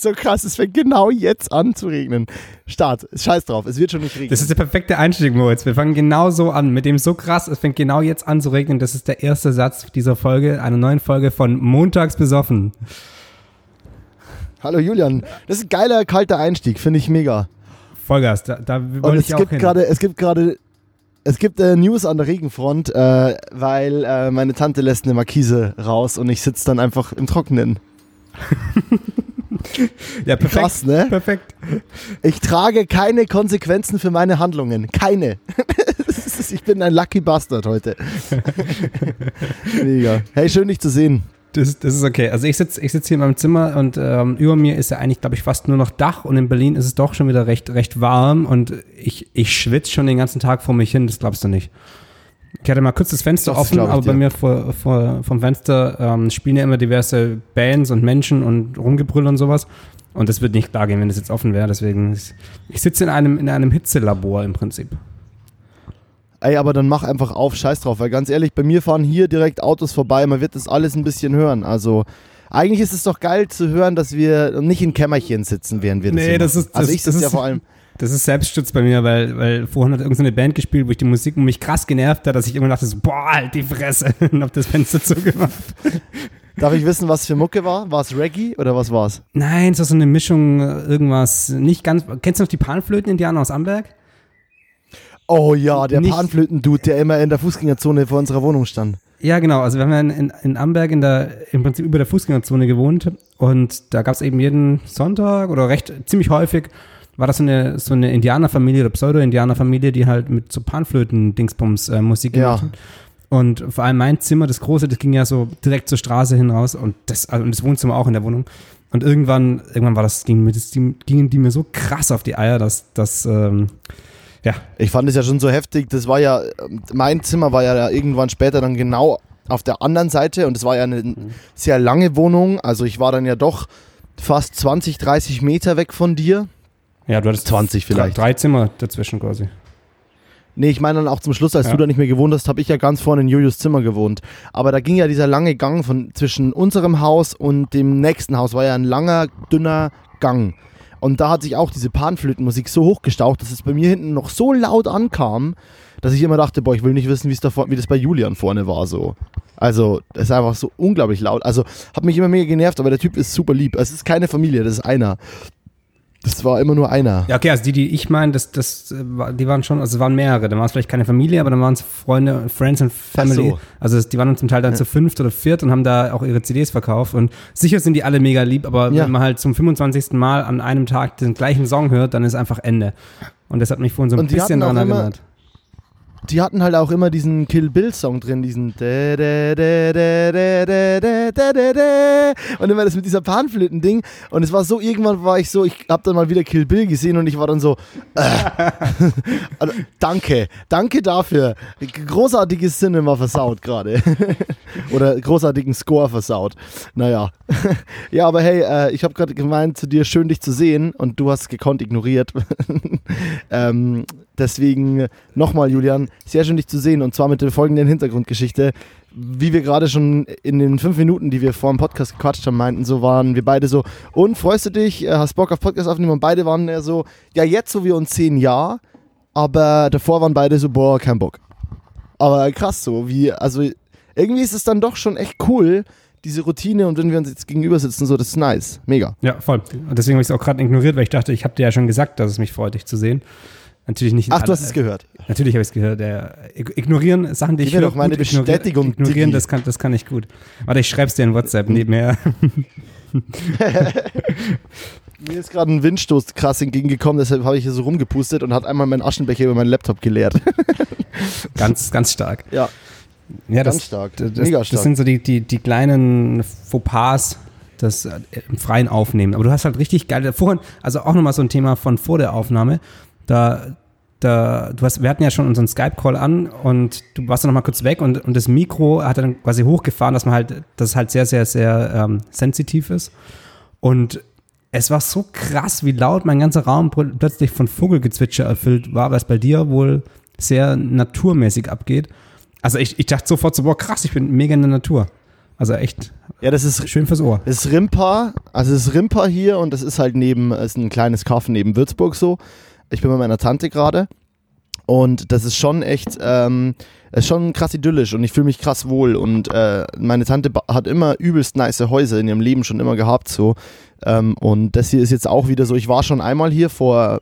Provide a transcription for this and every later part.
so krass, es fängt genau jetzt an zu regnen. Start, scheiß drauf, es wird schon nicht regnen. Das ist der perfekte Einstieg, Moritz. Wir fangen genau so an, mit dem so krass, es fängt genau jetzt an zu regnen. Das ist der erste Satz dieser Folge, einer neuen Folge von Montags besoffen. Hallo Julian, das ist ein geiler, kalter Einstieg, finde ich mega. Vollgas, da, da wollte es ich auch gibt hin. gerade, es gibt gerade, es gibt äh, News an der Regenfront, äh, weil äh, meine Tante lässt eine Markise raus und ich sitze dann einfach im Trockenen. ja, perfekt. Krass, ne? Perfekt. Ich trage keine Konsequenzen für meine Handlungen. Keine. Ich bin ein Lucky Bastard heute. Mega. Hey, schön dich zu sehen. Das, das ist okay. Also ich sitze ich sitz hier in meinem Zimmer und ähm, über mir ist ja eigentlich, glaube ich, fast nur noch Dach und in Berlin ist es doch schon wieder recht, recht warm und ich, ich schwitze schon den ganzen Tag vor mich hin, das glaubst du nicht. Ich hatte mal kurz das Fenster Das offen, ich aber bei dir. mir vor, vor, vom Fenster ähm, spielen ja immer diverse Bands und Menschen und Rumgebrüll und sowas. Und das wird nicht klar gehen, wenn das jetzt offen wäre. Deswegen, ist- ich sitze in einem, in einem Hitzelabor im Prinzip. Ey, aber dann mach einfach auf, scheiß drauf, weil ganz ehrlich, bei mir fahren hier direkt Autos vorbei, man wird das alles ein bisschen hören. Also, eigentlich ist es doch geil zu hören, dass wir nicht in Kämmerchen sitzen, während wir das Nee, das ist- Also das- ich sitze das ja ist- vor allem. Das ist Selbstschutz bei mir, weil, weil vorhin hat irgendeine Band gespielt, wo ich die Musik mich krass genervt hat, dass ich immer dachte so, boah, halt die Fresse und hab das Fenster zugemacht. Darf ich wissen, was für Mucke war? War es Reggae oder was war's? Nein, es war so eine Mischung, irgendwas, nicht ganz, kennst du noch die Panflöten-Indianer aus Amberg? Oh ja, der Panflöten-Dude, der immer in der Fußgängerzone vor unserer Wohnung stand. Ja, genau. Also wir haben ja in, in, in Amberg in der, im Prinzip über der Fußgängerzone gewohnt und da gab es eben jeden Sonntag oder recht ziemlich häufig war das so eine, so eine Indianerfamilie oder Pseudo-Indianerfamilie, die halt mit so Panflöten-Dingsbums äh, Musik Ja. gemacht hat. Und vor allem mein Zimmer, das große, das ging ja so direkt zur Straße hin raus und das, also das Wohnzimmer auch in der Wohnung. Und irgendwann, irgendwann war das, ging mir, das, gingen die mir so krass auf die Eier, dass, dass ähm, ja, Ich fand es ja schon so heftig. Das war ja, ähm, mein Zimmer war ja irgendwann später dann genau auf der anderen Seite und es war ja eine sehr lange Wohnung. Also ich war dann ja doch fast 20, 30 Meter weg von dir. Ja, du hattest 20 vielleicht. Drei, drei Zimmer dazwischen quasi. Nee, ich meine dann auch zum Schluss, als Ja. du da nicht mehr gewohnt hast, habe ich ja ganz vorne in Jojos Zimmer gewohnt. Aber da ging ja dieser lange Gang von zwischen unserem Haus und dem nächsten Haus, war ja ein langer, dünner Gang. Und da hat sich auch diese Panflötenmusik so hochgestaucht, dass es bei mir hinten noch so laut ankam, dass ich immer dachte, boah, ich will nicht wissen, wie es da vor- wie das bei Julian vorne war so. Also, das ist einfach so unglaublich laut. Also, hat mich immer mega genervt, aber der Typ ist super lieb. Es ist keine Familie, das ist einer. Das war immer nur einer. Ja, okay, also die, die ich meine, das, das, äh, war- die waren schon, also es waren mehrere. Dann waren es vielleicht keine Familie, aber dann waren es Freunde, Friends and Family. So. Also die waren dann zum Teil dann zu fünft oder viert und haben da auch ihre CDs verkauft. Und sicher sind die alle mega lieb, aber Ja. wenn man halt zum 25. Mal an einem Tag den gleichen Song hört, dann ist einfach Ende. Und das hat mich vorhin so ein bisschen daran erinnert die hatten halt auch immer diesen Kill Bill Song drin, diesen und immer das mit dieser Panflöten Ding und es war so irgendwann war ich so, ich habe dann mal wieder Kill Bill gesehen und ich war dann so äh. also, danke, danke dafür. Großartiges Cinema versaut gerade. Oder großartigen Score versaut. Naja. ja, aber hey, äh, ich habe gerade gemeint zu dir schön dich zu sehen und du hast gekonnt ignoriert. ähm deswegen nochmal, Julian, sehr schön dich zu sehen und zwar mit der folgenden Hintergrundgeschichte. Wie wir gerade schon in den fünf Minuten, die wir vor dem Podcast gequatscht haben, meinten, so waren wir beide so, und freust du dich, äh, hast Bock auf Podcast aufnehmen? Und beide waren eher so, ja, jetzt so wie uns zehn ja, aber davor waren beide so, boah, kein Bock. Aber krass so, wie, also irgendwie ist es dann doch schon echt cool, diese Routine und wenn wir uns jetzt gegenüber sitzen, so, das ist nice. Mega. Ja, voll. Und deswegen habe ich es auch gerade ignoriert, weil ich dachte, ich habe dir ja schon gesagt, dass es mich freut, dich zu sehen. Natürlich nicht. Ach, du hast es gehört. Natürlich habe ich es gehört. Ja. Ig- Ignorieren, Sachen, die Gib ich höre, doch meine gut Bestätigung, Ignorieren, das kann, das kann ich gut. Warte, ich schreib's dir in WhatsApp nebenher. Mir ist gerade ein Windstoß krass entgegengekommen, deshalb habe ich hier so rumgepustet und hat einmal meinen Aschenbecher über meinen Laptop geleert. ganz, ganz stark. ja, Ja, ganz das, stark. das, Mega das stark. sind so die, die, die kleinen Fauxpas, das äh, im Freien aufnehmen. Aber du hast halt richtig geil, vorhin, also auch nochmal so ein Thema von vor der Aufnahme, da, da, du hast, wir hatten ja schon unseren Skype-Call an und du warst dann nochmal kurz weg und, und das Mikro hat dann quasi hochgefahren, dass man halt, dass es halt sehr, sehr, sehr ähm, sensitiv ist. Und es war so krass, wie laut mein ganzer Raum pl- plötzlich von Vogelgezwitscher erfüllt war, was bei dir wohl sehr naturmäßig abgeht. Also ich, ich dachte sofort so, boah, krass, ich bin mega in der Natur. Also echt Ja, das ist schön fürs Ohr. Das ist Rimpa, also es ist Rimpa hier und das ist halt neben, es ist ein kleines Kaff neben Würzburg so. Ich bin bei meiner Tante gerade und das ist schon echt, ähm, ist schon krass idyllisch und ich fühle mich krass wohl und äh, meine Tante hat immer übelst nice Häuser in ihrem Leben schon immer gehabt so ähm, und das hier ist jetzt auch wieder so, ich war schon einmal hier vor,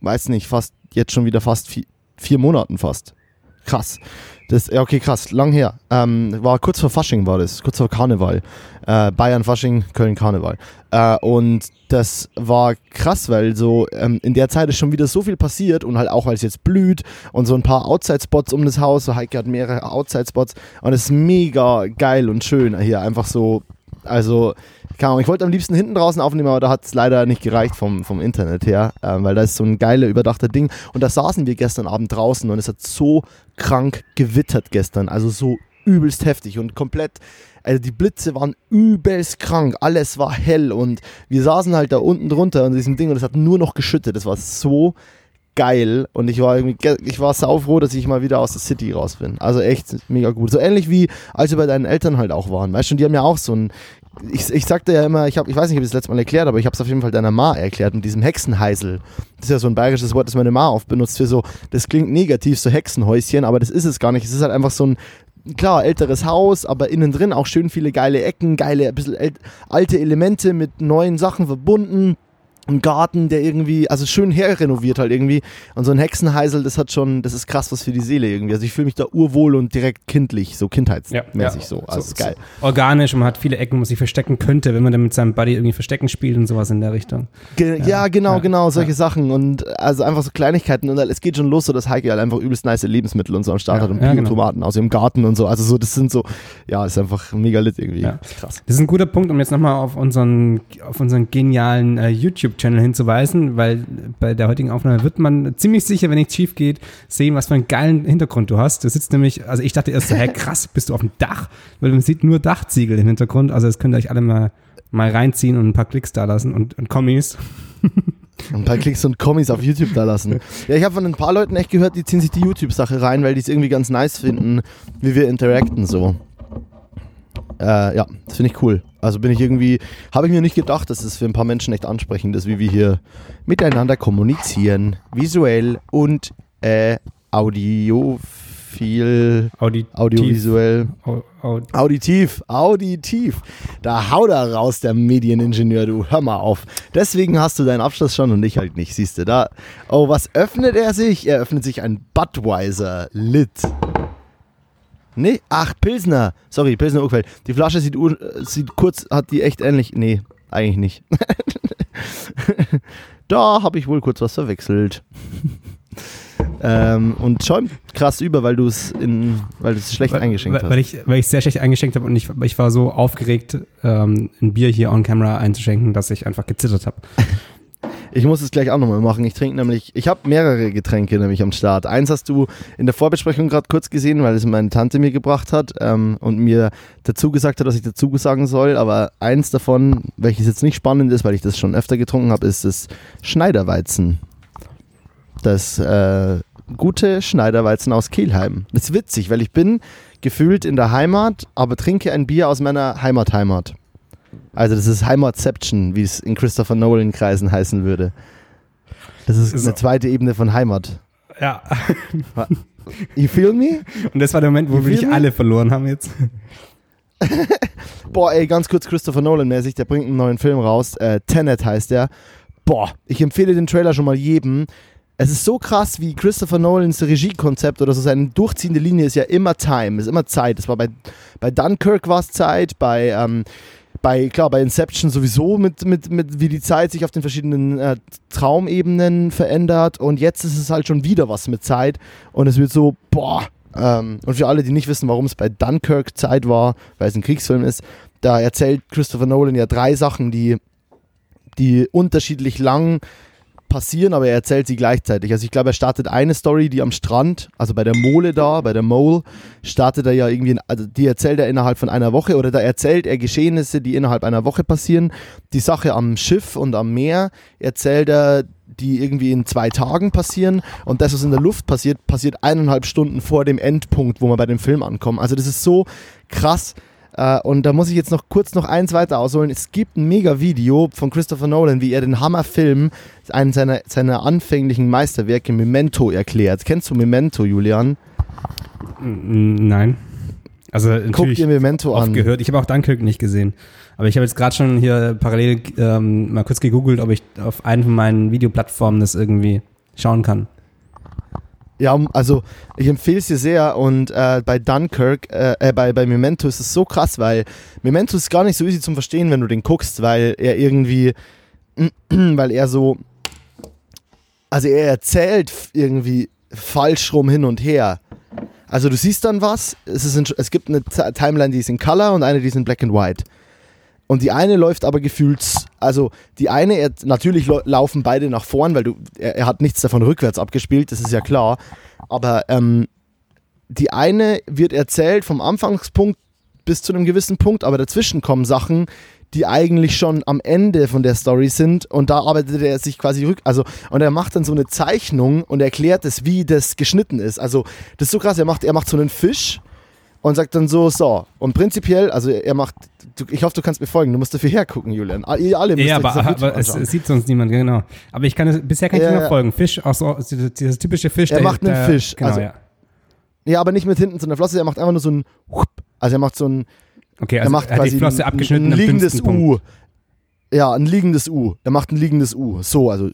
weiß nicht, fast, jetzt schon wieder fast vier, vier Monaten fast. Krass. Das, ja, okay, krass, lang her. Ähm, war kurz vor Fasching war das, kurz vor Karneval. Äh, Bayern Fasching, Köln Karneval. Äh, und das war krass, weil so ähm, in der Zeit ist schon wieder so viel passiert und halt auch, weil es jetzt blüht und so ein paar Outside-Spots um das Haus. So Heike hat mehrere Outside-Spots und es ist mega geil und schön hier. Einfach so, also keine Ahnung, ich wollte am liebsten hinten draußen aufnehmen, aber da hat es leider nicht gereicht vom, vom Internet her, ähm, weil da ist so ein geiler, überdachter Ding. Und da saßen wir gestern Abend draußen und es hat so krank gewittert gestern, also so übelst heftig und komplett, also die Blitze waren übelst krank, alles war hell und wir saßen halt da unten drunter in diesem Ding und es hat nur noch geschüttet, das war so geil und ich war irgendwie, ge- ich war saufroh, dass ich mal wieder aus der City raus bin. Also echt mega gut. So ähnlich wie als wir bei deinen Eltern halt auch waren. Weißt du, die haben ja auch so ein, ich, ich sagte ja immer, ich, hab, ich weiß nicht, ob ich das letzte Mal erklärt, aber ich habe es auf jeden Fall deiner Ma erklärt mit diesem Hexenheisel. Das ist ja so ein bayerisches Wort, das meine Ma oft benutzt für so, das klingt negativ, so Hexenhäuschen, aber das ist es gar nicht. Es ist halt einfach so ein, klar, älteres Haus, aber innen drin auch schön viele geile Ecken, geile, ein bisschen alte Elemente mit neuen Sachen verbunden. Ein Garten, der irgendwie, also schön herrenoviert halt irgendwie. Und so ein Hexenheisel, das hat schon, das ist krass was für die Seele irgendwie. Also ich fühle mich da urwohl und direkt kindlich, so kindheitsmäßig so. Also ist geil. Organisch und man hat viele Ecken, wo man sich verstecken könnte, wenn man dann mit seinem Buddy irgendwie Verstecken spielt und sowas in der Richtung. Ge ja, Ja, genau, ja, genau, solche ja. Sachen und also einfach so Kleinigkeiten und halt, es geht schon los, so dass Heike halt einfach übelst nice Lebensmittel und so am Start Ja, hat und ja, genau. Biotomaten aus ihrem Garten und so. Also so, das sind so, ja, ist einfach mega lit irgendwie. Ja. Krass. Das ist ein guter Punkt, um jetzt nochmal auf unseren, auf unseren genialen äh, YouTube-Channel hinzuweisen, weil bei der heutigen Aufnahme wird man ziemlich sicher, wenn nichts schief geht, sehen, was für einen geilen Hintergrund du hast. Du sitzt nämlich, also ich dachte erst so, hä, krass, bist du auf dem Dach? Weil man sieht nur Dachziegel im Hintergrund. Also das könnt ihr euch alle mal, mal reinziehen und ein paar Klicks da lassen und, und Kommis. Ein paar Klicks und Kommis auf YouTube da lassen. Ja, ich habe von ein paar Leuten echt gehört, die ziehen sich die YouTube-Sache rein, weil die es irgendwie ganz nice finden, wie wir interacten so. Äh, ja, das finde ich cool. Also bin ich irgendwie, habe ich mir nicht gedacht, dass es für ein paar Menschen echt ansprechend ist, wie wir hier miteinander kommunizieren, visuell und äh, audiophil, Audi audiovisuell. Au, au, Auditiv, auditiv. Da hau da raus, der Medieningenieur, du. Hör mal auf. Deswegen hast du deinen Abschluss schon und ich halt nicht, siehst du da. Oh, was öffnet er sich? Er öffnet sich ein Budweiser Lit. Nee, ach, Pilsner. Sorry, Pilsner Urquell. Die Flasche sieht, ur- äh, sieht kurz, hat die echt ähnlich. Nee, eigentlich nicht. da habe ich wohl kurz was verwechselt. ähm, und schäumt krass über, weil du es in, weil du es schlecht weil, eingeschenkt weil, hast. weil ich, weil ich sehr schlecht eingeschenkt habe und ich, ich war so aufgeregt, ähm, ein Bier hier on camera einzuschenken, dass ich einfach gezittert habe. Ich muss es gleich auch nochmal machen. Ich trinke nämlich, ich habe mehrere Getränke nämlich am Start. Eins hast du in der Vorbesprechung gerade kurz gesehen, weil es meine Tante mir gebracht hat ähm, und mir dazu gesagt hat, dass ich dazu sagen soll. Aber eins davon, welches jetzt nicht spannend ist, weil ich das schon öfter getrunken habe, ist das Schneiderweizen. Das äh, gute Schneiderweizen aus Kelheim. Das ist witzig, weil ich bin gefühlt in der Heimat, aber trinke ein Bier aus meiner Heimat-Heimat. Also das ist Heimatception, wie es in Christopher Nolan Kreisen heißen würde. Das ist Ist eine so. zweite Ebene von Heimat. Ja. You feel me? Und das war der Moment, wo wir dich alle verloren haben jetzt. Boah, ey, ganz kurz Christopher Nolan mäßig, der bringt einen neuen Film raus. Äh, Tenet heißt der. Boah, ich empfehle den Trailer schon mal jedem. Es ist so krass, wie Christopher Nolans Regiekonzept oder so seine durchziehende Linie ist ja immer Time, ist immer Zeit. Das war bei, bei Dunkirk war es Zeit, bei, ähm, bei, klar, bei Inception sowieso mit, mit, mit wie die Zeit sich auf den verschiedenen äh, Traumebenen verändert und jetzt ist es halt schon wieder was mit Zeit und es wird so, boah. Ähm, und für alle, die nicht wissen, warum es bei Dunkirk Zeit war, weil es ein Kriegsfilm ist, da erzählt Christopher Nolan ja drei Sachen, die, die unterschiedlich lang passieren, aber er erzählt sie gleichzeitig. Also ich glaube, er startet eine Story, die am Strand, also bei der Mole da, bei der Mole, startet er ja irgendwie, also die erzählt er innerhalb von einer Woche oder da erzählt er Geschehnisse, die innerhalb einer Woche passieren. Die Sache am Schiff und am Meer erzählt er, die irgendwie in zwei Tagen passieren und das, was in der Luft passiert, passiert eineinhalb Stunden vor dem Endpunkt, wo wir bei dem Film ankommen. Also das ist so krass. Äh, und da muss ich jetzt noch kurz noch eins weiter ausholen. Es gibt ein Mega-Video von Christopher Nolan, wie er den Hammerfilm, einen seiner, seiner anfänglichen Meisterwerke, Memento, erklärt. Kennst du Memento, Julian? Nein. Also Guck dir Memento oft an. gehört. Ich habe auch Dunkirk nicht gesehen. Aber ich habe jetzt gerade schon hier parallel ähm, mal kurz gegoogelt, ob ich auf einen von meinen Videoplattformen das irgendwie schauen kann. Ja, also ich empfehle es dir sehr und äh, bei Dunkirk, äh, äh, bei, bei Memento ist es so krass, weil Memento ist gar nicht so easy zum Verstehen, wenn du den guckst, weil er irgendwie, weil er so, also er erzählt irgendwie falsch rum hin und her. Also du siehst dann was, es, ist in, es gibt eine Timeline, die ist in Color und eine, die ist in Black and White. Und die eine läuft aber gefühlt, also die eine, er, natürlich laufen beide nach vorn, weil du, er, er, hat nichts davon rückwärts abgespielt, das ist ja klar. Aber ähm, die eine wird erzählt vom Anfangspunkt bis zu einem gewissen Punkt, aber dazwischen kommen Sachen, die eigentlich schon am Ende von der Story sind und da arbeitet er sich quasi rück, also und er macht dann so eine Zeichnung und erklärt es, wie das geschnitten ist. Also das ist so krass, er macht, er macht so einen Fisch und sagt dann so, so. Und prinzipiell, also er macht, du, ich hoffe, du kannst mir folgen, du musst dafür hergucken, Julian. Ihr alle müsst Ja, aber, aber es, es, sieht sonst niemand, genau. Aber ich kann es, bisher kann ich ja, nicht mehr folgen. Fisch, auch so, dieses typische Fisch. Er der, macht einen der, Fisch. Genau, also, ja. ja, aber nicht mit hinten zu einer Flosse, er macht einfach nur so ein, also er macht so ein, okay, also er macht quasi die Flosse abgeschnitten ein, ein liegendes U. Ja, ein liegendes U. Er macht ein liegendes U. So, also,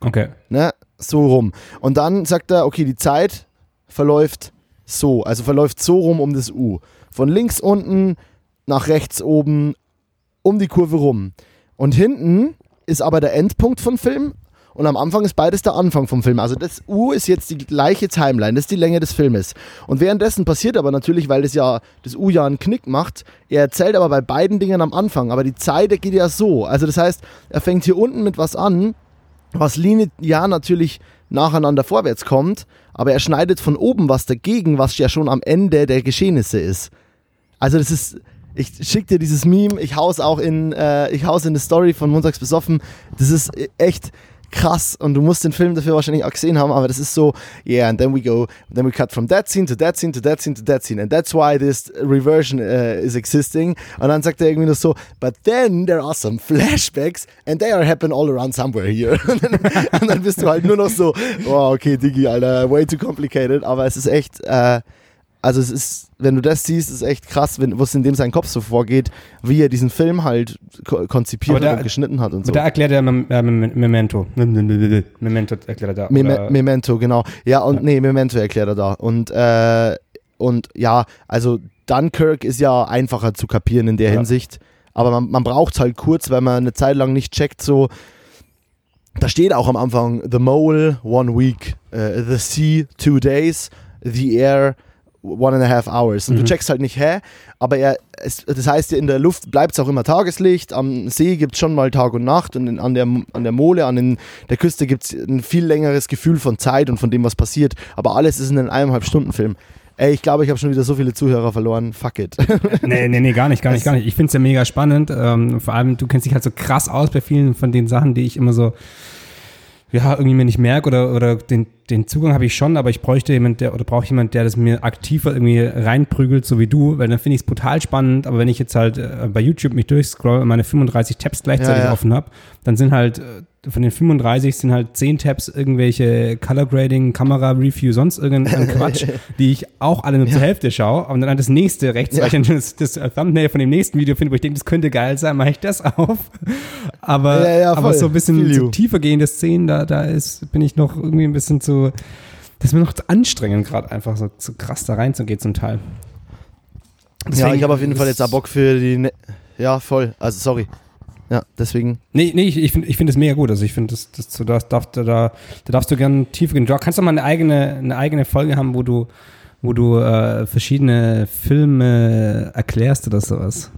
okay. ne, so rum. Und dann sagt er, okay, die Zeit verläuft so, also verläuft so rum um das U. Von links unten nach rechts oben um die Kurve rum. Und hinten ist aber der Endpunkt vom Film und am Anfang ist beides der Anfang vom Film. Also das U ist jetzt die gleiche Timeline, das ist die Länge des Filmes. Und währenddessen passiert aber natürlich, weil das ja das U ja einen Knick macht, er erzählt aber bei beiden Dingen am Anfang, aber die Zeit geht ja so. Also das heißt, er fängt hier unten mit was an, was linear natürlich nacheinander vorwärts kommt, aber er schneidet von oben was dagegen, was ja schon am Ende der Geschehnisse ist. Also das ist, ich schicke dir dieses Meme, ich hau's auch in, äh, ich hau's in die Story von Montags besoffen. Das ist echt, krass und du musst den Film dafür wahrscheinlich auch gesehen haben, aber das ist so, yeah, and then we go, then we cut from that scene to that scene to that scene to that scene and that's why this reversion uh, is existing. Und dann sagt er irgendwie noch so, but then there are some flashbacks and they are happen all around somewhere here. Und dann, und dann bist du halt nur noch so, oh, okay, Diggi, Alter, way too complicated, aber es ist echt, äh, also es ist, wenn du das siehst, ist echt krass, wenn, was in dem sein Kopf so vorgeht, wie er diesen Film halt konzipiert da, und geschnitten hat und so. Da erklärt er äh, Memento. Memento erklärt er da. Mem Memento, genau. Ja, und ja. nee, Memento erklärt er da. Und, äh, und ja, also Dunkirk ist ja einfacher zu kapieren in der ja. Hinsicht. Aber man, man braucht es halt kurz, weil man eine Zeit lang nicht checkt, so. Da steht auch am Anfang The Mole, One Week, uh, The Sea, Two Days, The Air, one and a half hours. Und mhm. du checkst halt nicht, hä? Aber er, es, das heißt, in der Luft bleibt es auch immer Tageslicht, am See gibt es schon mal Tag und Nacht und in, an, der, an der Mole, an den, der Küste gibt es ein viel längeres Gefühl von Zeit und von dem, was passiert. Aber alles ist in einem eineinhalb Stunden Film. Ey, ich glaube, ich habe schon wieder so viele Zuhörer verloren. Fuck it. nee, nee, nee, gar nicht, gar nicht, gar nicht. Ich finde es ja mega spannend. Ähm, vor allem, du kennst dich halt so krass aus bei vielen von den Sachen, die ich immer so ja, irgendwie mir nicht merke oder, oder den, den Zugang habe ich schon, aber ich bräuchte jemand, der oder brauche jemand, der das mir aktiver irgendwie reinprügelt, so wie du, weil dann finde ich es brutal spannend. Aber wenn ich jetzt halt äh, bei YouTube mich durchscroll und meine 35 Tabs gleichzeitig ja, ja. offen habe, dann sind halt äh, von den 35 sind halt 10 Tabs irgendwelche Color Grading, Kamera Review, sonst irgendein Quatsch, die ich auch alle nur ja. zur Hälfte schaue. Und dann das nächste rechts, ja. weil ich dann das, das, Thumbnail von dem nächsten Video finde, wo ich denke, das könnte geil sein, mache ich das auf. Aber, ja, aber so ein bisschen so tiefer gehende Szenen, da, da ist, bin ich noch irgendwie ein bisschen zu, das ist mir noch zu anstrengend, gerade einfach so, so krass da reinzugehen zum Teil. Deswegen, ja, ich habe auf jeden Fall jetzt auch Bock für die. Ne ja, voll. Also, sorry. Ja, deswegen. Nee, nee, ich, ich finde ich find das mega gut. Also ich finde, das, das, du darfst, da, da, da darfst du gerne tiefer gehen. Du kannst doch mal eine eigene, eine eigene Folge haben, wo du, wo du äh, verschiedene Filme erklärst oder sowas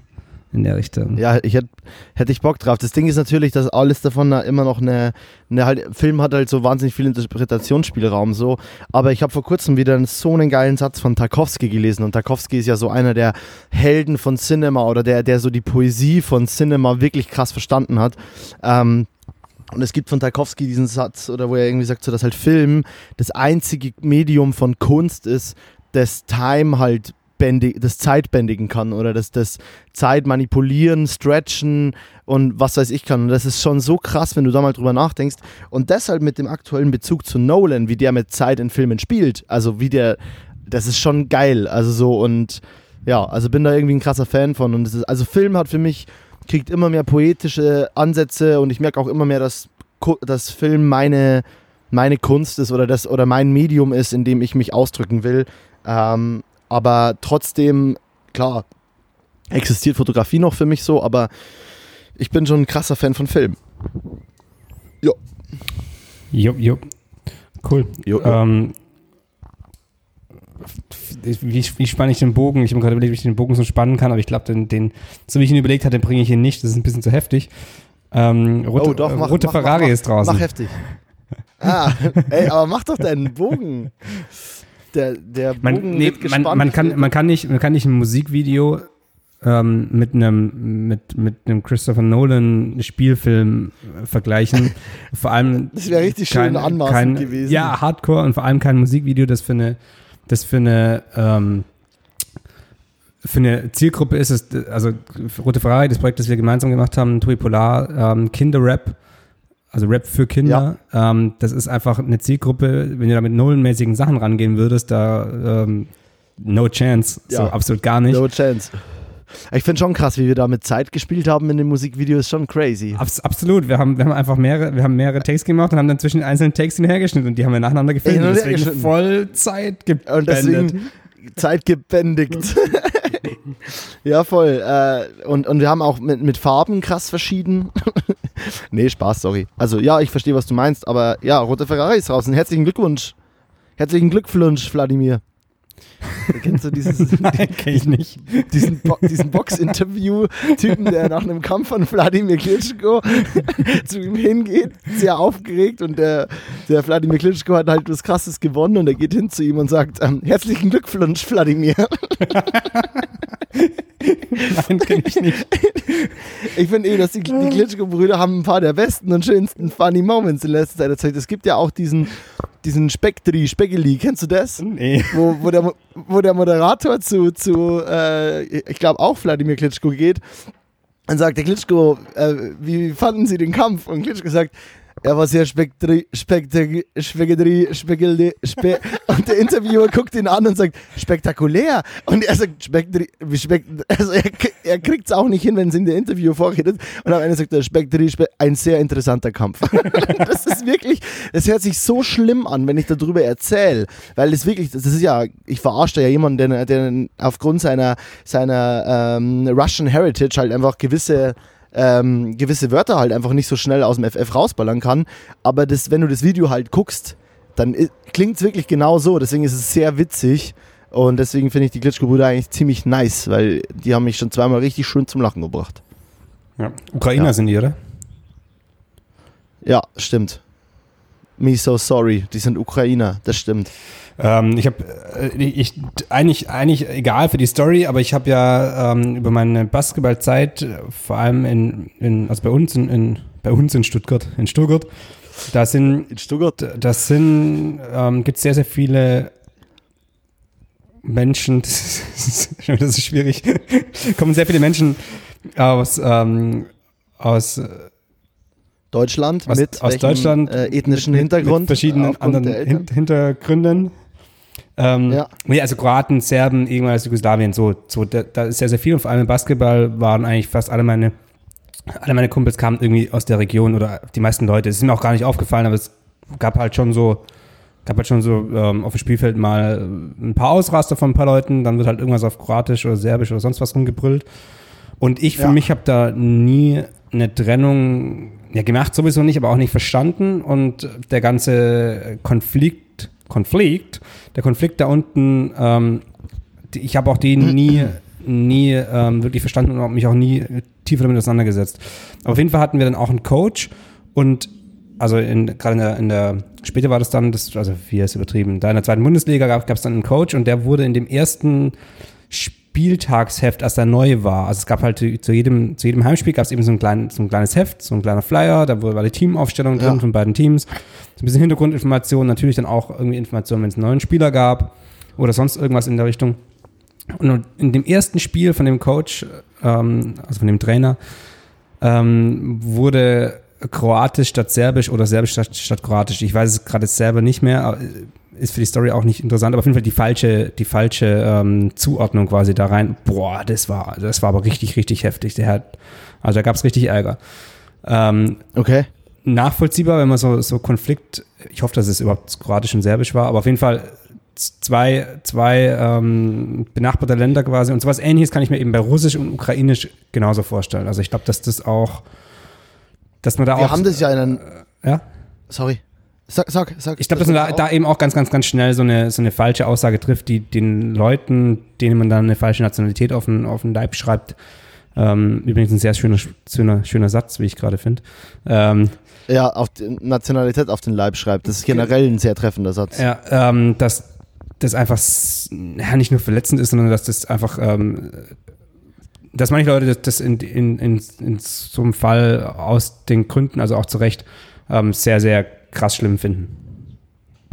in der Richtung. Ja, ich hätte hätte ich Bock drauf. Das Ding ist natürlich, dass alles davon immer noch eine, eine halt, Film hat halt so wahnsinnig viel Interpretationsspielraum so, aber ich habe vor kurzem wieder so einen geilen Satz von Tarkovsky gelesen und Tarkovsky ist ja so einer der Helden von Cinema oder der, der so die Poesie von Cinema wirklich krass verstanden hat. Ähm, und es gibt von Tarkovsky diesen Satz, oder wo er irgendwie sagt, so, dass halt Film das einzige Medium von Kunst ist, das Time halt bändig, das Zeit bändigen kann oder das, das Zeit manipulieren, stretchen und was weiß ich kann. Und das ist schon so krass, wenn du da mal drüber nachdenkst. Und deshalb mit dem aktuellen Bezug zu Nolan, wie der mit Zeit in Filmen spielt, also wie der, das ist schon geil. Also so und ja, also bin da irgendwie ein krasser Fan von. Und ist, also Film hat für mich, kriegt immer mehr poetische Ansätze und ich merke auch immer mehr, dass, dass Film meine, meine Kunst ist oder das oder mein Medium ist, in dem ich mich ausdrücken will. Ähm, aber trotzdem, klar, existiert Fotografie noch für mich so, aber ich bin schon ein krasser Fan von Film. Jo. Jo, jo. Cool. Jo, jo. Ähm, wie, wie spanne ich den Bogen? Ich habe gerade überlegt, wie ich den Bogen so spannen kann, aber ich glaube, den, den, so wie ich ihn überlegt hatte, bringe ich ihn nicht. Das ist ein bisschen zu heftig. Ähm, rote, oh, doch, mach, rote mach, Ferrari mach, ist draußen. Mach heftig. Ah, ey, aber mach doch deinen Bogen. Der, der Bogen man, nee, man, man, kann, man, kann nicht, man kann nicht ein Musikvideo ähm, mit einem mit, mit einem Christopher Nolan Spielfilm äh, vergleichen. Vor allem das wäre richtig kein, schön anmaßend gewesen. Ja, Hardcore und vor allem kein Musikvideo, das für eine das für eine ähm, für eine Zielgruppe ist es, also Rote Ferrari, das Projekt, das wir gemeinsam gemacht haben, Tui Polar, ähm, Kinderrap, also Rap für Kinder. Ja. Ähm, das ist einfach eine Zielgruppe, wenn du da mit nullenmäßigen Sachen rangehen würdest, da ähm, no chance, ja. so absolut gar nicht. No chance. Ich finde schon krass, wie wir da mit Zeit gespielt haben in dem Musikvideo, ist schon crazy. Abs absolut. Wir haben, wir haben einfach mehrere, wir haben mehrere Takes gemacht und haben dann zwischen einzelnen Takes hinhergeschnitten und die haben wir nacheinander gefilmt. Ja, deswegen voll Zeit gebändigt. Und deswegen Zeit gebändigt. ja, voll. Äh, und, und wir haben auch mit, mit Farben krass verschieden. nee, Spaß, sorry. Also ja, ich verstehe, was du meinst, aber ja, Rote Ferrari ist draußen. Herzlichen Glückwunsch. Herzlichen Glückwunsch, Wladimir. Kennst du dieses? Nein, kenn ich nicht. Diesen, Bo diesen Box-Interview-Typen, der nach einem Kampf von Wladimir Klitschko zu ihm hingeht, sehr aufgeregt und der, der Wladimir Klitschko hat halt was Krasses gewonnen und er geht hin zu ihm und sagt: ähm, Herzlichen Glückwunsch, Wladimir. Nein, kenne ich nicht. Ich finde eh, dass die, die Klitschko-Brüder haben ein paar der besten und schönsten Funny Moments in letzter Zeit. Es gibt ja auch diesen, diesen Spektri, Speckeli, kennst du das? Nee. Wo, wo, der, wo der Moderator zu, zu äh, ich glaube auch Wladimir Klitschko geht. Dann sagt der Klitschko, äh, wie fanden Sie den Kampf? Und Klitschko sagt, er war sehr spektri, spektri, spektri, spektri, spe und der Interviewer guckt ihn an und sagt, spektakulär. Und er sagt, spektri, spekt also er, er kriegt es auch nicht hin, wenn es in der Interview vorredet. Und am Ende sagt er, spektri, spe ein sehr interessanter Kampf. das ist wirklich, das hört sich so schlimm an, wenn ich darüber erzähle. Weil das wirklich, das ist ja, ich verarsche da ja jemanden, der, der aufgrund seiner, seiner ähm, Russian Heritage halt einfach gewisse ähm, gewisse Wörter halt einfach nicht so schnell aus dem FF rausballern kann. Aber das, wenn du das Video halt guckst, dann klingt es wirklich genau so. Deswegen ist es sehr witzig. Und deswegen finde ich die Glitschko-Brüder eigentlich ziemlich nice, weil die haben mich schon zweimal richtig schön zum Lachen gebracht. Ja. Ukrainer ja. sind die, oder? Ja, stimmt. Me so sorry. Die sind Ukrainer, das stimmt. Ähm, ich habe, äh, ich, eigentlich, eigentlich egal für die Story, aber ich habe ja ähm, über meine Basketballzeit, vor allem in, in also bei uns in, in, bei uns in Stuttgart, in Stuttgart, da sind, in Stuttgart, das sind, ähm, gibt sehr, sehr viele Menschen, das ist, das ist schwierig, kommen sehr viele Menschen aus, ähm, aus Deutschland aus, mit aus Deutschland äh, ethnischen mit, Hintergrund, mit verschiedenen anderen Hin Hintergründen ähm, ja. Nee, also Kroaten, Serben, irgendwas Jugoslawien, so, so da, da, ist sehr, sehr viel. Und vor allem im Basketball waren eigentlich fast alle meine, alle meine Kumpels kamen irgendwie aus der Region oder die meisten Leute. Es ist mir auch gar nicht aufgefallen, aber es gab halt schon so, gab halt schon so ähm, auf dem Spielfeld mal ein paar Ausraster von ein paar Leuten, dann wird halt irgendwas auf Kroatisch oder Serbisch oder sonst was rumgebrüllt. Und ich für ja. mich habe da nie eine Trennung ja, gemacht sowieso nicht, aber auch nicht verstanden. Und der ganze Konflikt Konflikt. Der Konflikt da unten, ähm, die, ich habe auch den nie, nie ähm, wirklich verstanden und mich auch nie tiefer damit auseinandergesetzt. Aber auf jeden Fall hatten wir dann auch einen Coach und also gerade in der, in der, später war das dann, das, also wie ist übertrieben, da in der zweiten Bundesliga gab es dann einen Coach und der wurde in dem ersten Spieltagsheft, als er neu war. Also es gab halt zu jedem, zu jedem Heimspiel gab es eben so ein, klein, so ein kleines Heft, so ein kleiner Flyer, da war die Teamaufstellung drin ja. von beiden Teams. So ein bisschen Hintergrundinformationen, natürlich dann auch irgendwie Informationen, wenn es einen neuen Spieler gab oder sonst irgendwas in der Richtung. Und in dem ersten Spiel von dem Coach, ähm, also von dem Trainer, ähm, wurde Kroatisch statt Serbisch oder Serbisch statt, statt Kroatisch. Ich weiß es gerade selber nicht mehr, ist für die Story auch nicht interessant, aber auf jeden Fall die falsche, die falsche ähm, Zuordnung quasi da rein. Boah, das war, das war aber richtig, richtig heftig. Der hat, also da gab es richtig Ärger. Ähm, Okay. nachvollziehbar, wenn man so, so Konflikt, ich hoffe, dass es überhaupt Kroatisch und Serbisch war, aber auf jeden Fall zwei, zwei ähm, benachbarte Länder quasi und sowas ähnliches kann ich mir eben bei Russisch und Ukrainisch genauso vorstellen. Also ich glaube, dass das auch, dass man da Wir auch, haben das ja in einem. ja, Sorry. Sag, sag, sag. ich glaube, dass man da, da eben auch ganz, ganz, ganz schnell so eine, so eine falsche Aussage trifft, die den Leuten, denen man dann eine falsche Nationalität auf den, auf den Leib schreibt, ähm, übrigens ein sehr schöner, schöner, schöner Satz, wie ich gerade finde. Ähm, Ja, auf die Nationalität auf den Leib schreibt. Das ist generell ein sehr treffender Satz. Ja, ähm, dass das einfach ja, nicht nur verletzend ist, sondern dass das einfach, ähm, dass manche Leute das, das in, in, in, in so einem Fall aus den Gründen, also auch zu Recht, ähm, sehr, sehr krass schlimm finden.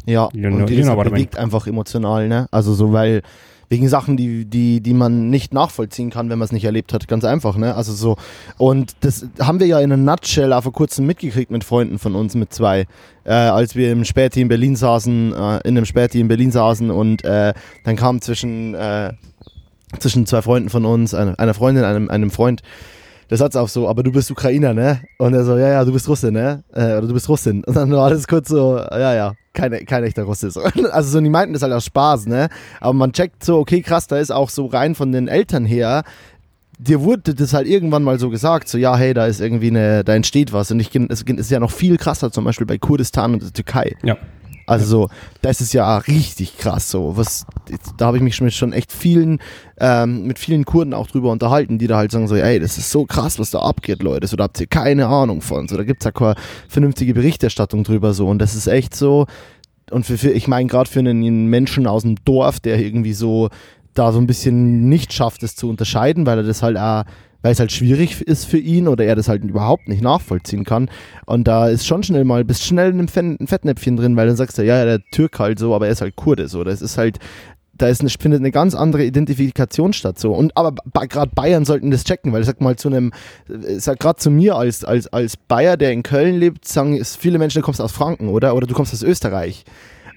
Ja, You know- und die you das know what I bewegt einfach emotional, ne? Also so, weil wegen Sachen, die, die, die man nicht nachvollziehen kann, wenn man es nicht erlebt hat. Ganz einfach, ne? Also so. Und das haben wir ja in einer Nutshell auch vor kurzem mitgekriegt mit Freunden von uns, mit zwei. Äh, als wir im Späti in Berlin saßen, äh, in einem Späti in Berlin saßen und äh, dann kam zwischen, äh, zwischen zwei Freunden von uns, eine, einer Freundin, einem, einem Freund, der Satz auf so, aber du bist Ukrainer, ne? Und er so, ja, ja, du bist Russe, ne? Äh, oder du bist Russin. Und dann war alles kurz so, ja, ja, kein, kein echter Russe. So. Also so, die meinten das halt aus Spaß, ne? Aber man checkt so, okay, krass, da ist auch so rein von den Eltern her, dir wurde das halt irgendwann mal so gesagt, so, ja, hey, da ist irgendwie eine, da entsteht was. Und ich, es ist ja noch viel krasser, zum Beispiel bei Kurdistan und der Türkei. Ja. Also so, das ist ja richtig krass so. Was, da habe ich mich schon mit schon echt vielen, ähm, mit vielen Kurden auch drüber unterhalten, die da halt sagen so, ey, das ist so krass, was da abgeht, Leute. So, da habt ihr keine Ahnung von. So, da gibt's ja keine vernünftige Berichterstattung drüber so. Und das ist echt so. Und für, für ich meine, gerade für einen Menschen aus dem Dorf, der irgendwie so da so ein bisschen nicht schafft, es zu unterscheiden, weil er das halt auch weil es halt schwierig ist für ihn oder er das halt überhaupt nicht nachvollziehen kann. Und da ist schon schnell mal, bist schnell in einem Fettnäpfchen drin, weil dann sagst du, ja, der Türk halt so, aber er ist halt Kurde so. Das ist halt, da ist eine, findet eine ganz andere Identifikation statt so. Und aber gerade Bayern sollten das checken, weil ich sag mal zu einem, ich sag gerade zu mir als, als, als Bayer, der in Köln lebt, sagen viele Menschen, du kommst aus Franken, oder? Oder du kommst aus Österreich.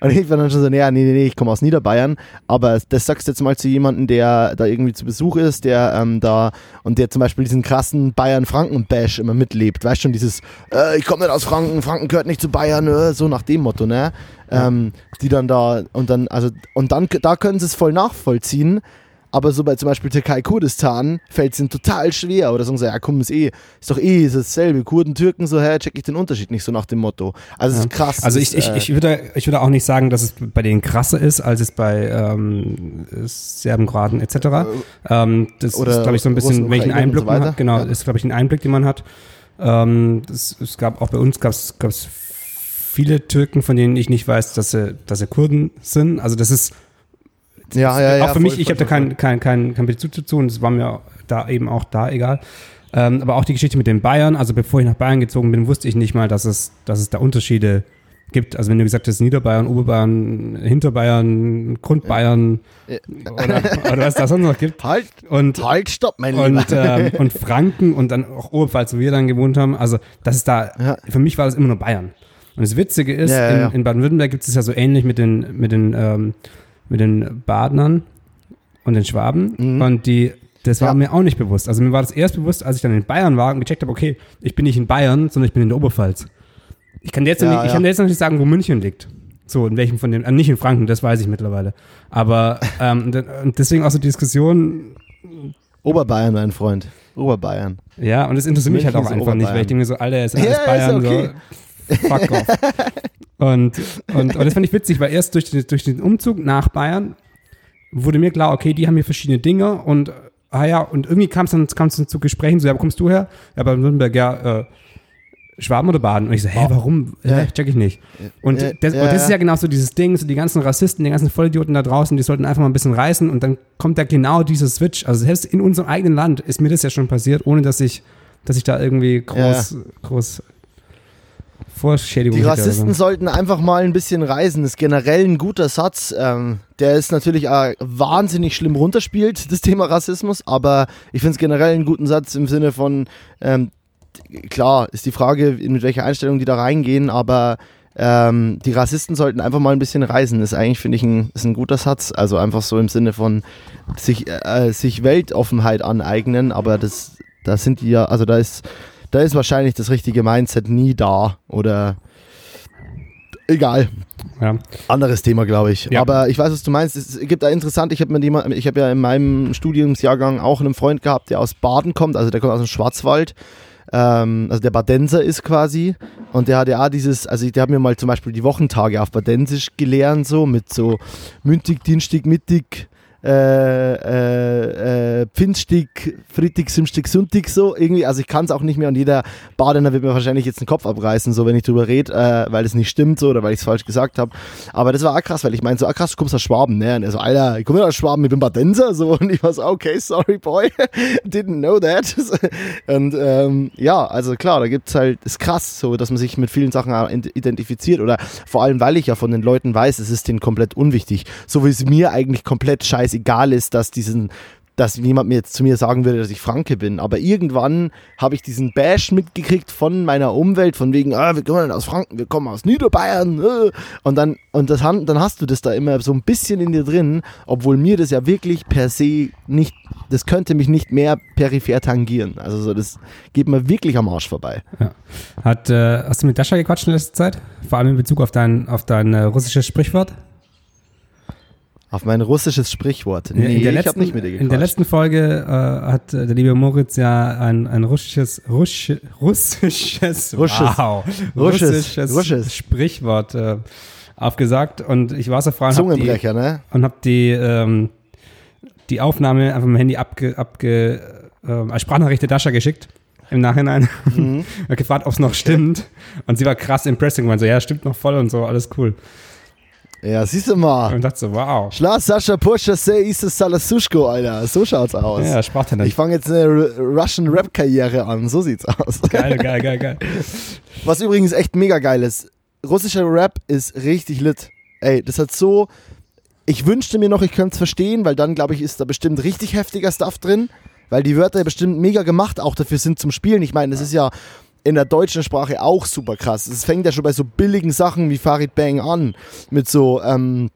Und ich war dann schon so, ja, nee, nee, nee, ich komme aus Niederbayern. Aber das sagst du jetzt mal zu jemandem, der da irgendwie zu Besuch ist, der ähm, da und der zum Beispiel diesen krassen Bayern-Franken-Bash immer mitlebt. Weißt schon, dieses, äh, ich komme nicht aus Franken, Franken gehört nicht zu Bayern, äh, so nach dem Motto, ne? Ähm, die dann da und dann, also, und dann, da können sie es voll nachvollziehen. Aber so bei zum Beispiel Türkei, Kurdistan fällt es ihnen total schwer. Oder sagen sie, ja komm, ist eh, ist doch eh ist dasselbe. Kurden, Türken, so, hä, check ich den Unterschied nicht, so nach dem Motto. Also es ist krass. Also ich, ist, ich, äh, ich, würde, ich würde auch nicht sagen, dass es bei denen krasser ist, als es bei ähm, Serben, Kroaten etc. Ähm, das Oder ist, glaube ich, so ein bisschen, Russen, welchen Einblick so man hat. Genau, Ja. ist, glaube ich, ein Einblick, den man hat. Ähm, das, es gab auch bei uns gab es viele Türken, von denen ich nicht weiß, dass sie, dass sie Kurden sind. Also das ist ja, ja, ja, auch für voll, mich, ich habe da keinen kein, kein, kein Bezug dazu und es war mir da eben auch da egal. Ähm, aber auch die Geschichte mit den Bayern, also bevor ich nach Bayern gezogen bin, wusste ich nicht mal, dass es, dass es da Unterschiede gibt. Also wenn du gesagt hast, Niederbayern, Oberbayern, Hinterbayern, Grundbayern oder, oder was da sonst noch gibt. Halt, Und, halt, stopp, mein Lieber. und, ähm, und Franken und dann auch Oberpfalz, wo wir dann gewohnt haben. Also das ist da, Ja. für mich war das immer nur Bayern. Und das Witzige ist, ja. in, in Baden-Württemberg gibt es ja so ähnlich mit den, mit den, ähm, mit den Badnern und den Schwaben. Mhm. Und die, das war Ja. mir auch nicht bewusst. Also mir war das erst bewusst, als ich dann in Bayern war und gecheckt habe, okay, ich bin nicht in Bayern, sondern ich bin in der Oberpfalz. Ich kann jetzt, Ja, nicht, ich kann jetzt noch nicht sagen, wo München liegt. So, in welchem von den, äh, nicht in Franken, das weiß ich mittlerweile. Aber ähm, deswegen auch so die Diskussion, Oberbayern, mein Freund. Oberbayern. ja, und das interessiert mich halt auch ist einfach nicht, weil ich denke mir so, Alter, ist alles Ja, ist Bayern, okay. so, fuck off. und, und, und das fand ich witzig, weil erst durch den, durch den Umzug nach Bayern wurde mir klar, okay, die haben hier verschiedene Dinge und ah ja, und irgendwie kam es dann, kam's dann zu Gesprächen, so, ja, wo kommst du her? Ja, bei Nürnberg, ja, äh, Schwaben oder Baden? Und ich so, hä, warum? Ja. Check ich nicht. Und, Ja, das, ja, und das ist ja. ja genau so dieses Ding, so die ganzen Rassisten, die ganzen Vollidioten da draußen, die sollten einfach mal ein bisschen reißen und dann kommt da genau dieser Switch. Also selbst in unserem eigenen Land ist mir das ja schon passiert, ohne dass ich, dass ich da irgendwie groß, groß Vorschädigung. Die Rassisten sollten einfach mal ein bisschen reisen. Das ist generell ein guter Satz. Ähm, der ist natürlich auch wahnsinnig schlimm runterspielt, das Thema Rassismus, aber ich finde es generell einen guten Satz im Sinne von, ähm, klar, ist die Frage, mit welcher Einstellung die da reingehen, aber ähm, die Rassisten sollten einfach mal ein bisschen reisen. Das ist eigentlich, finde ich, ein, ist ein guter Satz. Also einfach so im Sinne von sich, äh, sich Weltoffenheit aneignen, aber das, da sind die ja, also da ist, da ist wahrscheinlich das richtige Mindset nie da oder egal. Ja. Anderes Thema, glaube ich. Ja. Aber ich weiß, was du meinst. Es gibt da interessant, ich habe ich habe ja in meinem Studiumsjahrgang auch einen Freund gehabt, der aus Baden kommt, also der kommt aus dem Schwarzwald. Ähm, also der Badenser ist quasi. Und der hat ja auch dieses, also der hat mir mal zum Beispiel die Wochentage auf Badensisch gelernt, so mit so Müntig, Dienstag, Mittig, äh, äh, äh, Pfingstig, Freitag, Samstag, Sonntag so irgendwie. Also ich kann es auch nicht mehr und jeder Badener wird mir wahrscheinlich jetzt den Kopf abreißen, so wenn ich drüber rede, äh, weil es nicht stimmt so oder weil ich es falsch gesagt habe. Aber das war auch krass, weil ich meinte so, ah krass, du kommst aus Schwaben, ne? Und er so, Alter, ich komme aus Schwaben, ich bin Badenser, so. Und ich war so, okay, sorry, boy, didn't know that. und ähm, ja, also klar, da gibt's halt, ist krass, so, dass man sich mit vielen Sachen identifiziert oder vor allem, weil ich ja von den Leuten weiß, es ist denen komplett unwichtig. So wie es mir eigentlich komplett scheißegal ist, dass diesen dass jemand mir jetzt zu mir sagen würde, dass ich Franke bin. Aber irgendwann habe ich diesen Bash mitgekriegt von meiner Umwelt, von wegen, ah, wir kommen aus Franken, wir kommen aus Niederbayern. Äh. Und, dann, und das, dann hast du das da immer so ein bisschen in dir drin, obwohl mir das ja wirklich per se nicht, das könnte mich nicht mehr peripher tangieren. Also so, das geht mir wirklich am Arsch vorbei. Hat, äh, hast du mit Dasha gequatscht in letzter Zeit? Vor allem in Bezug auf dein, auf dein äh, russisches Sprichwort? Auf mein russisches Sprichwort. In- Nee, in der ich letzten, habe nicht mit dir In der gequatscht. letzten Folge äh, hat der liebe Moritz ja ein, ein russisches, Rusch, russisches, Russisches. wow, Russisches. russisches Russisches. Sprichwort äh, aufgesagt und ich war so frei und hab die, ne? und habe die, ähm, die Aufnahme einfach mit dem Handy abge, abge, äh, als Sprachnachricht der Dasha geschickt. Im Nachhinein. Mhm. gefragt, ob es noch stimmt. Und sie war krass impressing. Meinte so, ja, stimmt noch voll und so, alles cool. Ja, siehst du mal. Und dachte so, wow. Schlas Sascha Pusha say is Salasushko, Alter. So schaut's aus. Ja, Sprachtalent. Ich fange jetzt eine R Russian Rap-Karriere an. So sieht's aus. Geil, geil, geil, geil. Was übrigens echt mega geil ist. Russischer Rap ist richtig lit. Ey, das hat so. Ich wünschte mir noch, ich könnte es verstehen, weil dann, glaube ich, ist da bestimmt richtig heftiger Stuff drin. Weil die Wörter ja bestimmt mega gemacht auch dafür sind zum Spielen. Ich meine, das ist ja in der deutschen Sprache auch super krass. Es fängt ja schon bei so billigen Sachen wie Farid Bang an. Mit so, ähm,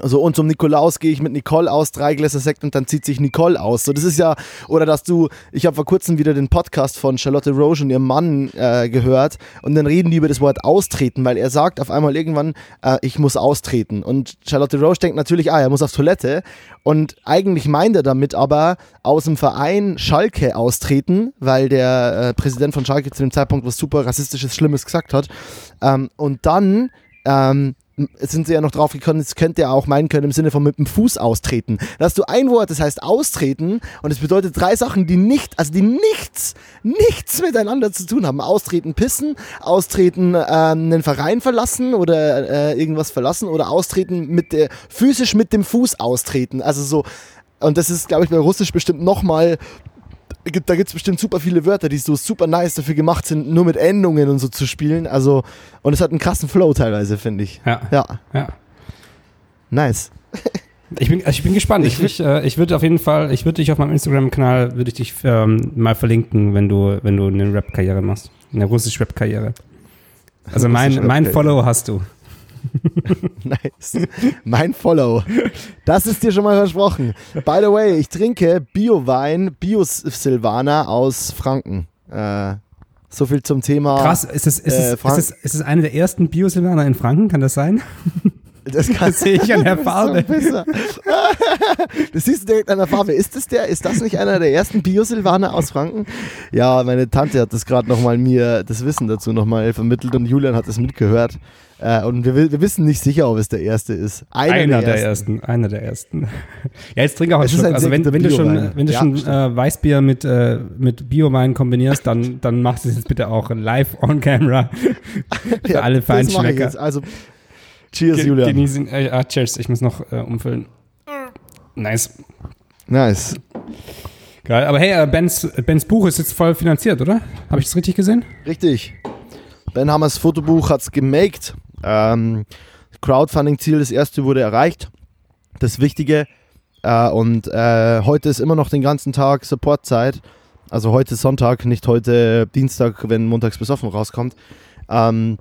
also und zum Nikolaus gehe ich mit Nicole aus, drei Gläser Sekt und dann zieht sich Nicole aus. So, das ist ja, oder dass du, ich habe vor kurzem wieder den Podcast von Charlotte Roche und ihrem Mann äh, gehört und dann reden die über das Wort austreten, weil er sagt auf einmal irgendwann, äh, ich muss austreten. Und Charlotte Roche denkt natürlich, ah, er muss auf Toilette. Und eigentlich meint er damit aber aus dem Verein Schalke austreten, weil der äh, Präsident von Schalke zu dem Zeitpunkt was super rassistisches, Schlimmes gesagt hat. Ähm, und dann ähm, sind sie ja noch drauf gekommen, es könnte ja auch meinen können im Sinne von mit dem Fuß austreten. Da hast du ein Wort, das heißt austreten und es bedeutet drei Sachen, die nicht, also die nichts, nichts miteinander zu tun haben. Austreten, pissen, austreten, ähm, einen Verein verlassen oder äh, irgendwas verlassen oder austreten mit der, physisch mit dem Fuß austreten. Also so, und das ist, glaube ich, bei Russisch bestimmt nochmal gibt, da gibt es bestimmt super viele Wörter, die so super nice dafür gemacht sind, nur mit Endungen und so zu spielen. Also, und es hat einen krassen Flow teilweise, finde ich. Ja, Ja, ja. nice. Ich bin, also ich bin gespannt. Ich, ich, äh, ich würde auf jeden Fall, ich würde dich auf meinem Instagram-Kanal, würde ich dich ähm, mal verlinken, wenn du, wenn du eine Rap-Karriere machst. Eine russische Rap-Karriere. Also mein, mein. Follow hast du. Nice. Mein Follow. Das ist dir schon mal versprochen. By the way, ich trinke Bio-Wein, Bio-Silvaner aus Franken. Äh, so viel zum Thema. Krass, ist es, ist, äh, es, Frank- ist, es, ist es eine der ersten Biosilvaner in Franken? Kann das sein? Das, Das sehe ich an der Farbe. Das siehst du direkt an der Farbe. Ist das der? Ist das nicht einer der ersten Bio-Silvaner aus Franken? Ja, meine Tante hat das gerade nochmal mir das Wissen dazu nochmal vermittelt und Julian hat es mitgehört. Äh, und wir, wi- wir wissen nicht sicher, ob es der erste ist. Einer, Einer der, der ersten. ersten. Einer der ersten. Ja, jetzt trink auch einen Schluck. ein Also wenn, wenn du schon, wenn du Ja, schon äh, Weißbier mit, äh, mit Biowein kombinierst, dann, dann machst du es jetzt bitte auch live on camera. Für Ja, alle Feinschmecker. Also, cheers, Ge- Julian. Genießen. Äh, ah, cheers, ich muss noch äh, umfüllen. Nice. Nice. Geil. Aber hey, äh, Bens, Bens Buch ist jetzt voll finanziert, oder? Habe ich das richtig gesehen? Richtig. Ben Hammers Fotobuch hat's gemaked. Ähm, Crowdfunding-Ziel, das erste wurde erreicht. Das Wichtige. Äh, und äh, heute ist immer noch den ganzen Tag Supportzeit. Also heute Sonntag, nicht heute Dienstag, wenn montags besoffen rauskommt. Ähm,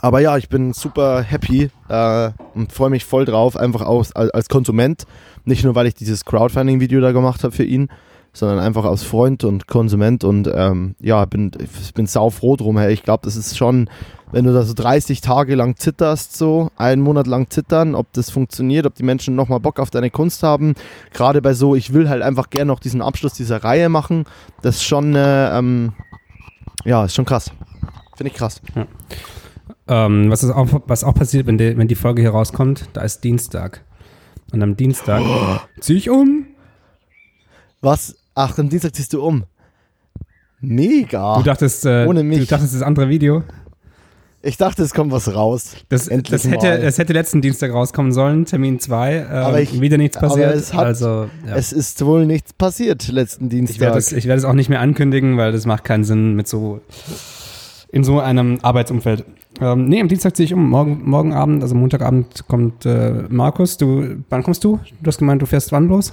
aber ja, ich bin super happy äh, und freue mich voll drauf, einfach aus, als, als Konsument. Nicht nur, weil ich dieses Crowdfunding-Video da gemacht habe für ihn, sondern einfach als Freund und Konsument. Und ähm, ja, bin, ich bin sau froh drum. Hey. Ich glaube, das ist schon, wenn du da so 30 Tage lang zitterst, so einen Monat lang zittern, ob das funktioniert, ob die Menschen nochmal Bock auf deine Kunst haben. Gerade bei so, ich will halt einfach gerne noch diesen Abschluss dieser Reihe machen. Das ist schon, äh, ähm, ja, ist schon krass. Finde ich krass. Ja. Ähm, was, auch, was auch passiert, wenn die, wenn die Folge hier rauskommt, da ist Dienstag. Und am Dienstag oh. ziehe ich um. Was? Ach, am Dienstag ziehst du um. Mega. Du dachtest, äh, Ohne mich. du dachtest das andere Video. Ich dachte, es kommt was raus. Das, das, hätte, das hätte letzten Dienstag rauskommen sollen, Termin 2. Ähm, aber ich, wieder nichts passiert. Es, hat, also, ja. es ist wohl nichts passiert letzten Dienstag. Ich werde es werd auch nicht mehr ankündigen, weil das macht keinen Sinn mit so in so einem Arbeitsumfeld. Ähm, nee, am Dienstag ziehe ich um. Morgen, morgen Abend, also Montagabend, kommt äh, Markus. Du, wann kommst du? Du hast gemeint, du fährst wann los?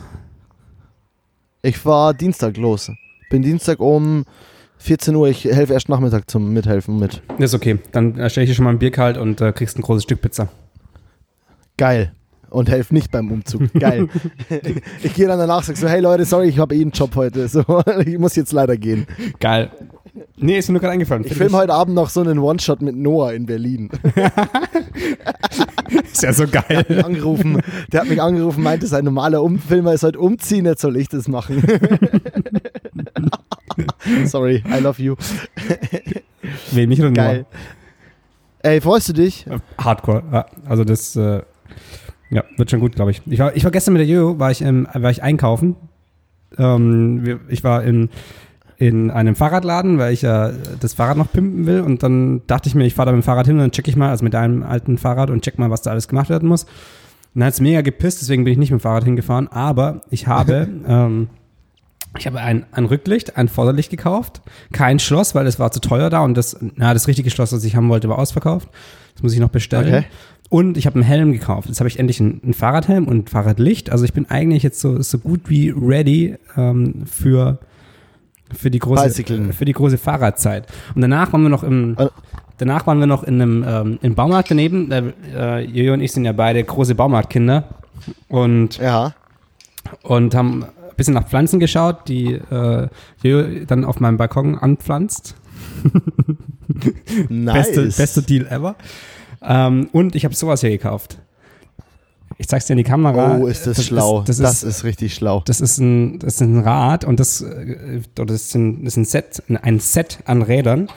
Ich war Dienstag los. Bin Dienstag um 14 Uhr. Ich helfe erst Nachmittag zum Mithelfen mit. Ist okay. Dann stelle ich dir schon mal ein Bier kalt und äh, kriegst ein großes Stück Pizza. Geil. Und helfe nicht beim Umzug. Geil. ich gehe dann danach und sage so, hey Leute, sorry, ich habe eh einen Job heute. So, ich muss jetzt leider gehen. Geil. Nee, ist mir nur gerade eingefallen. Ich filme heute Abend noch so einen One-Shot mit Noah in Berlin. ist ja so geil. Der hat mich angerufen, der hat mich angerufen meinte, sein normaler Umfilmer ist heute umziehen, jetzt soll ich das machen. Sorry, I love you. Wen, mich oder Geil. Noah? Ey, freust du dich? Hardcore. Also das, äh, ja, wird schon gut, glaube ich. Ich war, ich war gestern mit der Jojo, war ich, ähm, war ich einkaufen. Ähm, ich war in in einem Fahrradladen, weil ich ja das Fahrrad noch pimpen will. Und dann dachte ich mir, ich fahre da mit dem Fahrrad hin und dann check ich mal, also mit einem alten Fahrrad und check mal, was da alles gemacht werden muss. Und dann hat es mega gepisst, deswegen bin ich nicht mit dem Fahrrad hingefahren. Aber ich habe, ähm, ich habe ein, ein Rücklicht, ein Vorderlicht gekauft, kein Schloss, weil es war zu teuer da und das, na, das richtige Schloss, was ich haben wollte, war ausverkauft. Das muss ich noch bestellen. Okay. Und ich habe einen Helm gekauft. Jetzt habe ich endlich einen, einen, Fahrradhelm und ein Fahrradlicht. Also ich bin eigentlich jetzt so, so gut wie ready ähm, für für die große, Bicycling. für die große Fahrradzeit. Und danach waren wir noch im, äh. danach waren wir noch in einem ähm, im Baumarkt daneben. Äh, Jojo und ich sind ja beide große Baumarktkinder und ja. und haben ein bisschen nach Pflanzen geschaut, die äh, Jojo dann auf meinem Balkon anpflanzt. nice. Beste, beste Deal ever. Ähm, und ich habe sowas hier gekauft. Ich zeig's dir in die Kamera. Oh, ist das, das schlau. Ist, das, das ist, ist, richtig schlau. Das ist ein, das ist ein Rad und das, äh, das ist ein, das ist ein Set, ein Set an Rädern.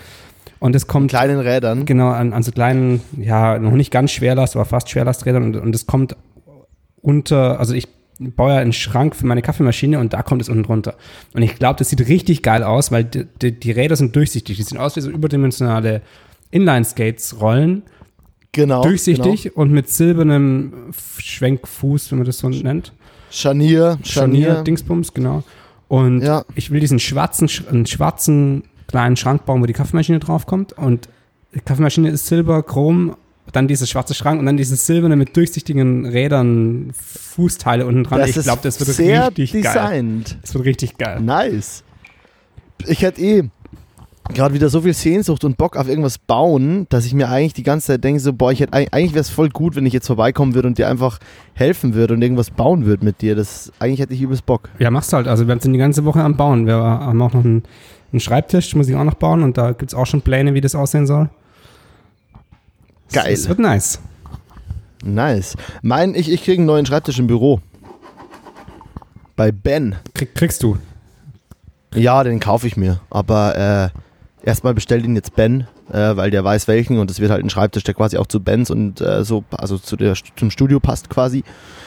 Und es kommt. Kleinen Rädern. Genau, an, an so kleinen, ja, noch nicht ganz Schwerlast, aber fast Schwerlasträdern. Und, und es kommt unter, also ich baue ja einen Schrank für meine Kaffeemaschine und da kommt es unten drunter. Und ich glaube, das sieht richtig geil aus, weil die, die, die Räder sind durchsichtig. Die sehen aus wie so überdimensionale Inline-Skates-Rollen Genau. Durchsichtig genau. und mit silbernem Schwenkfuß, wenn man das so nennt. Scharnier. Scharnier, Scharnier Dingsbums, genau. Und ja. ich will diesen schwarzen, einen schwarzen kleinen Schrank bauen, wo die Kaffeemaschine draufkommt. Und die Kaffeemaschine ist Silber, Chrom, dann dieses schwarze Schrank und dann dieses silberne mit durchsichtigen Rädern, Fußteile unten dran. Das ich glaube, das wird sehr richtig designt. geil. Das wird richtig geil. Nice. Ich hätte eh gerade wieder so viel Sehnsucht und Bock auf irgendwas bauen, dass ich mir eigentlich die ganze Zeit denke, so, boah, ich hätte, eigentlich wäre es voll gut, wenn ich jetzt vorbeikommen würde und dir einfach helfen würde und irgendwas bauen würde mit dir. Das, eigentlich hätte ich übelst Bock. Ja, machst du halt. Also wir sind die ganze Woche am Bauen. Wir haben auch noch einen, einen Schreibtisch, muss ich auch noch bauen und da gibt es auch schon Pläne, wie das aussehen soll. Geil. Das wird nice. Nice. Mein, ich, ich kriege einen neuen Schreibtisch im Büro. Bei Ben. Krieg, kriegst du? Ja, den kaufe ich mir. Aber äh, erstmal bestellt ihn jetzt Ben, äh, weil der weiß welchen und es wird halt ein Schreibtisch, der quasi auch zu Bens und äh, so, also zu der, zum Studio passt quasi.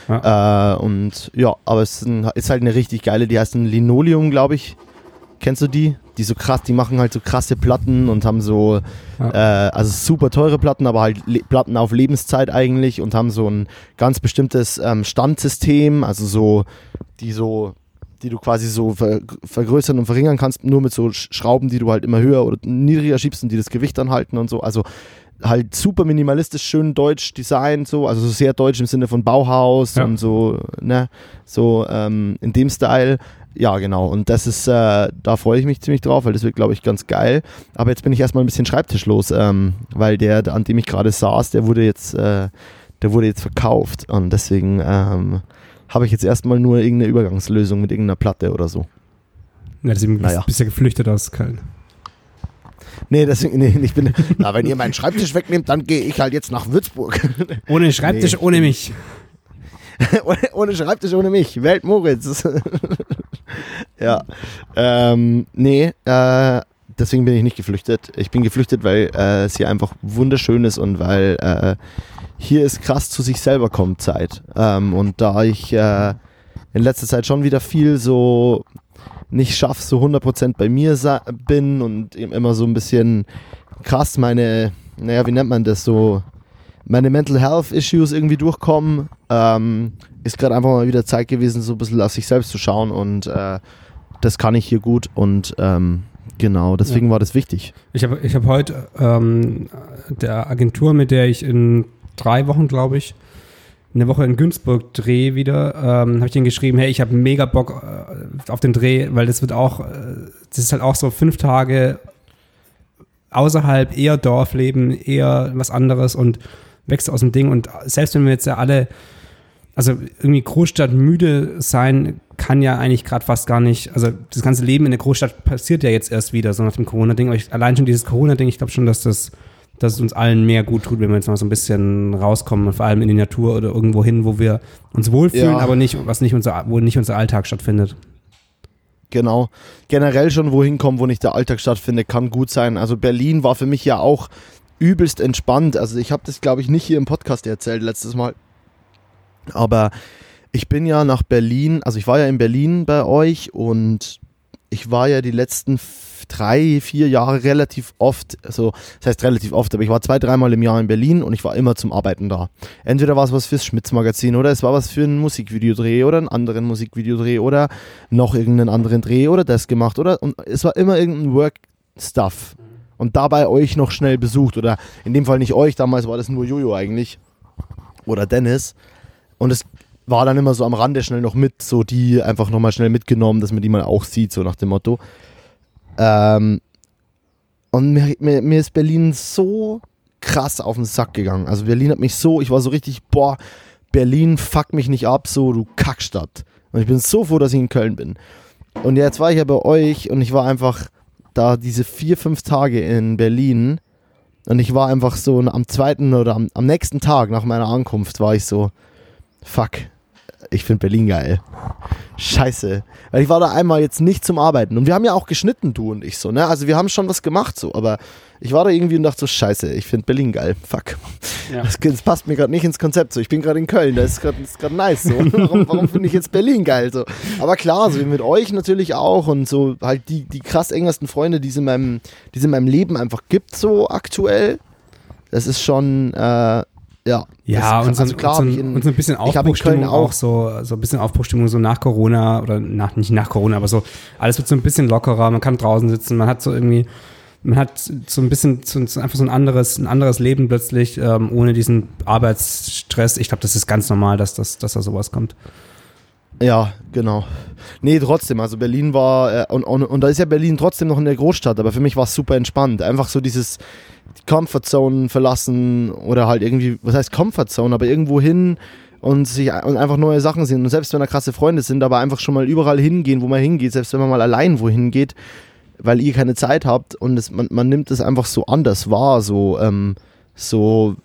Ja. Äh, und ja, aber es ist, ein, ist, halt eine richtig geile, die heißt ein Linoleum, glaube ich. Kennst du die? Die so krass, die machen halt so krasse Platten und haben so, ja. äh, also super teure Platten, aber halt Le Platten auf Lebenszeit eigentlich und haben so ein ganz bestimmtes ähm, Standsystem, also so, die so die du quasi so ver vergrößern und verringern kannst, nur mit so Schrauben, die du halt immer höher oder niedriger schiebst und die das Gewicht dann halten und so. Also halt super minimalistisch, schön deutsch Design, so, also so sehr deutsch im Sinne von Bauhaus ja. und so, ne, so ähm, in dem Style. Ja, genau. Und das ist, äh, da freue ich mich ziemlich drauf, weil das wird, glaube ich, ganz geil. Aber jetzt bin ich erstmal ein bisschen schreibtischlos, ähm, weil der, an dem ich gerade saß, der wurde jetzt, äh, der wurde jetzt verkauft. Und deswegen ähm, habe ich jetzt erstmal nur irgendeine Übergangslösung mit irgendeiner Platte oder so. Ja, deswegen naja. bist du ja geflüchtet aus Köln. Nee, deswegen, nee, ich bin, na, wenn ihr meinen Schreibtisch wegnehmt, dann gehe ich halt jetzt nach Würzburg. Ohne Schreibtisch, nee. ohne mich. ohne, ohne, Schreibtisch, ohne mich. Welt Moritz. ja. Ähm, nee, äh, deswegen bin ich nicht geflüchtet. Ich bin geflüchtet, weil äh, es hier einfach wunderschön ist und weil äh, hier ist krass zu sich selber kommt Zeit. Ähm, und da ich äh, in letzter Zeit schon wieder viel so nicht schaffe, so 100% bei mir bin und immer so ein bisschen krass meine, naja, wie nennt man das so, meine Mental Health Issues irgendwie durchkommen, ähm, ist gerade einfach mal wieder Zeit gewesen, so ein bisschen auf sich selbst zu schauen und äh, das kann ich hier gut und ähm, genau, deswegen ja. war das wichtig. Ich habe ich hab heute ähm, der Agentur, mit der ich in drei Wochen, glaube ich, eine Woche in Günzburg Dreh wieder, ähm, habe ich denen geschrieben, hey, ich habe mega Bock äh, auf den Dreh, weil das wird auch, äh, das ist halt auch so fünf Tage außerhalb, eher Dorfleben, eher was anderes und wächst aus dem Ding. Und selbst wenn wir jetzt ja alle, also irgendwie Großstadt müde sein, kann ja eigentlich gerade fast gar nicht, also das ganze Leben in der Großstadt passiert ja jetzt erst wieder, so nach dem Corona-Ding. Allein schon dieses Corona-Ding, ich glaube schon, dass das dass es uns allen mehr gut tut, wenn wir jetzt mal so ein bisschen rauskommen, vor allem in die Natur oder irgendwo hin, wo wir uns wohlfühlen, ja. aber nicht, was nicht unser, wo nicht unser Alltag stattfindet. Genau. Generell schon wohin kommen, wo nicht der Alltag stattfindet, kann gut sein. Also Berlin war für mich ja auch übelst entspannt. Also ich habe das, glaube ich, nicht hier im Podcast erzählt letztes Mal. Aber ich bin ja nach Berlin, also ich war ja in Berlin bei euch und ich war ja die letzten drei, vier Jahre relativ oft, also das heißt relativ oft, aber ich war zwei, dreimal im Jahr in Berlin und ich war immer zum Arbeiten da. Entweder war es was fürs Schmitz-Magazin oder es war was für einen Musikvideodreh oder einen anderen Musikvideodreh oder noch irgendeinen anderen Dreh oder das gemacht oder und es war immer irgendein Work-Stuff. Und dabei euch noch schnell besucht oder in dem Fall nicht euch, damals war das nur Jojo eigentlich oder Dennis. Und es war dann immer so am Rande schnell noch mit, so die einfach nochmal schnell mitgenommen, dass man die mal auch sieht, so nach dem Motto. Ähm, und mir, mir, mir ist Berlin so krass auf den Sack gegangen. Also Berlin hat mich so, ich war so richtig, boah, Berlin fuck mich nicht ab, so du Kackstadt. Und ich bin so froh, dass ich in Köln bin. Und jetzt war ich ja bei euch und ich war einfach da diese vier, fünf Tage in Berlin und ich war einfach so am zweiten oder am, am nächsten Tag nach meiner Ankunft war ich so, fuck, ich finde Berlin geil. Scheiße. Weil ich war da einmal jetzt nicht zum Arbeiten. Und wir haben ja auch geschnitten, du und ich so, ne? Also wir haben schon was gemacht so, aber ich war da irgendwie und dachte so, scheiße, ich finde Berlin geil. Fuck. Ja. Das, das, passt mir gerade nicht ins Konzept so. Ich bin gerade in Köln, das ist gerade nice so. Warum, warum finde ich jetzt Berlin geil so? Aber klar, so wie mit euch natürlich auch und so halt die, die krass engersten Freunde, die es in meinem, die es in meinem Leben einfach gibt, so aktuell. Das ist schon, äh, ja, ja und, so, also klar, und, so, in, und so ein bisschen Aufbruchstimmung auch, auch, so, so ein bisschen Aufbruchstimmung so nach Corona oder nach, nicht nach Corona, aber so, alles wird so ein bisschen lockerer, man kann draußen sitzen, man hat so irgendwie, man hat so ein bisschen so, einfach so ein anderes, ein anderes Leben plötzlich, ähm, ohne diesen Arbeitsstress. Ich glaube, das ist ganz normal, dass, das, dass da sowas kommt. Ja, genau. Nee, trotzdem, also Berlin war, äh, und, und, und da ist ja Berlin trotzdem noch in der Großstadt, aber für mich war es super entspannt. Einfach so dieses, die Comfortzone verlassen oder halt irgendwie, was heißt Comfortzone, aber irgendwo hin und sich und einfach neue Sachen sehen. Und selbst wenn da krasse Freunde sind, aber einfach schon mal überall hingehen, wo man hingeht, selbst wenn man mal allein wohin geht, weil ihr keine Zeit habt und es, man, man nimmt es einfach so anders wahr, so, ähm, so,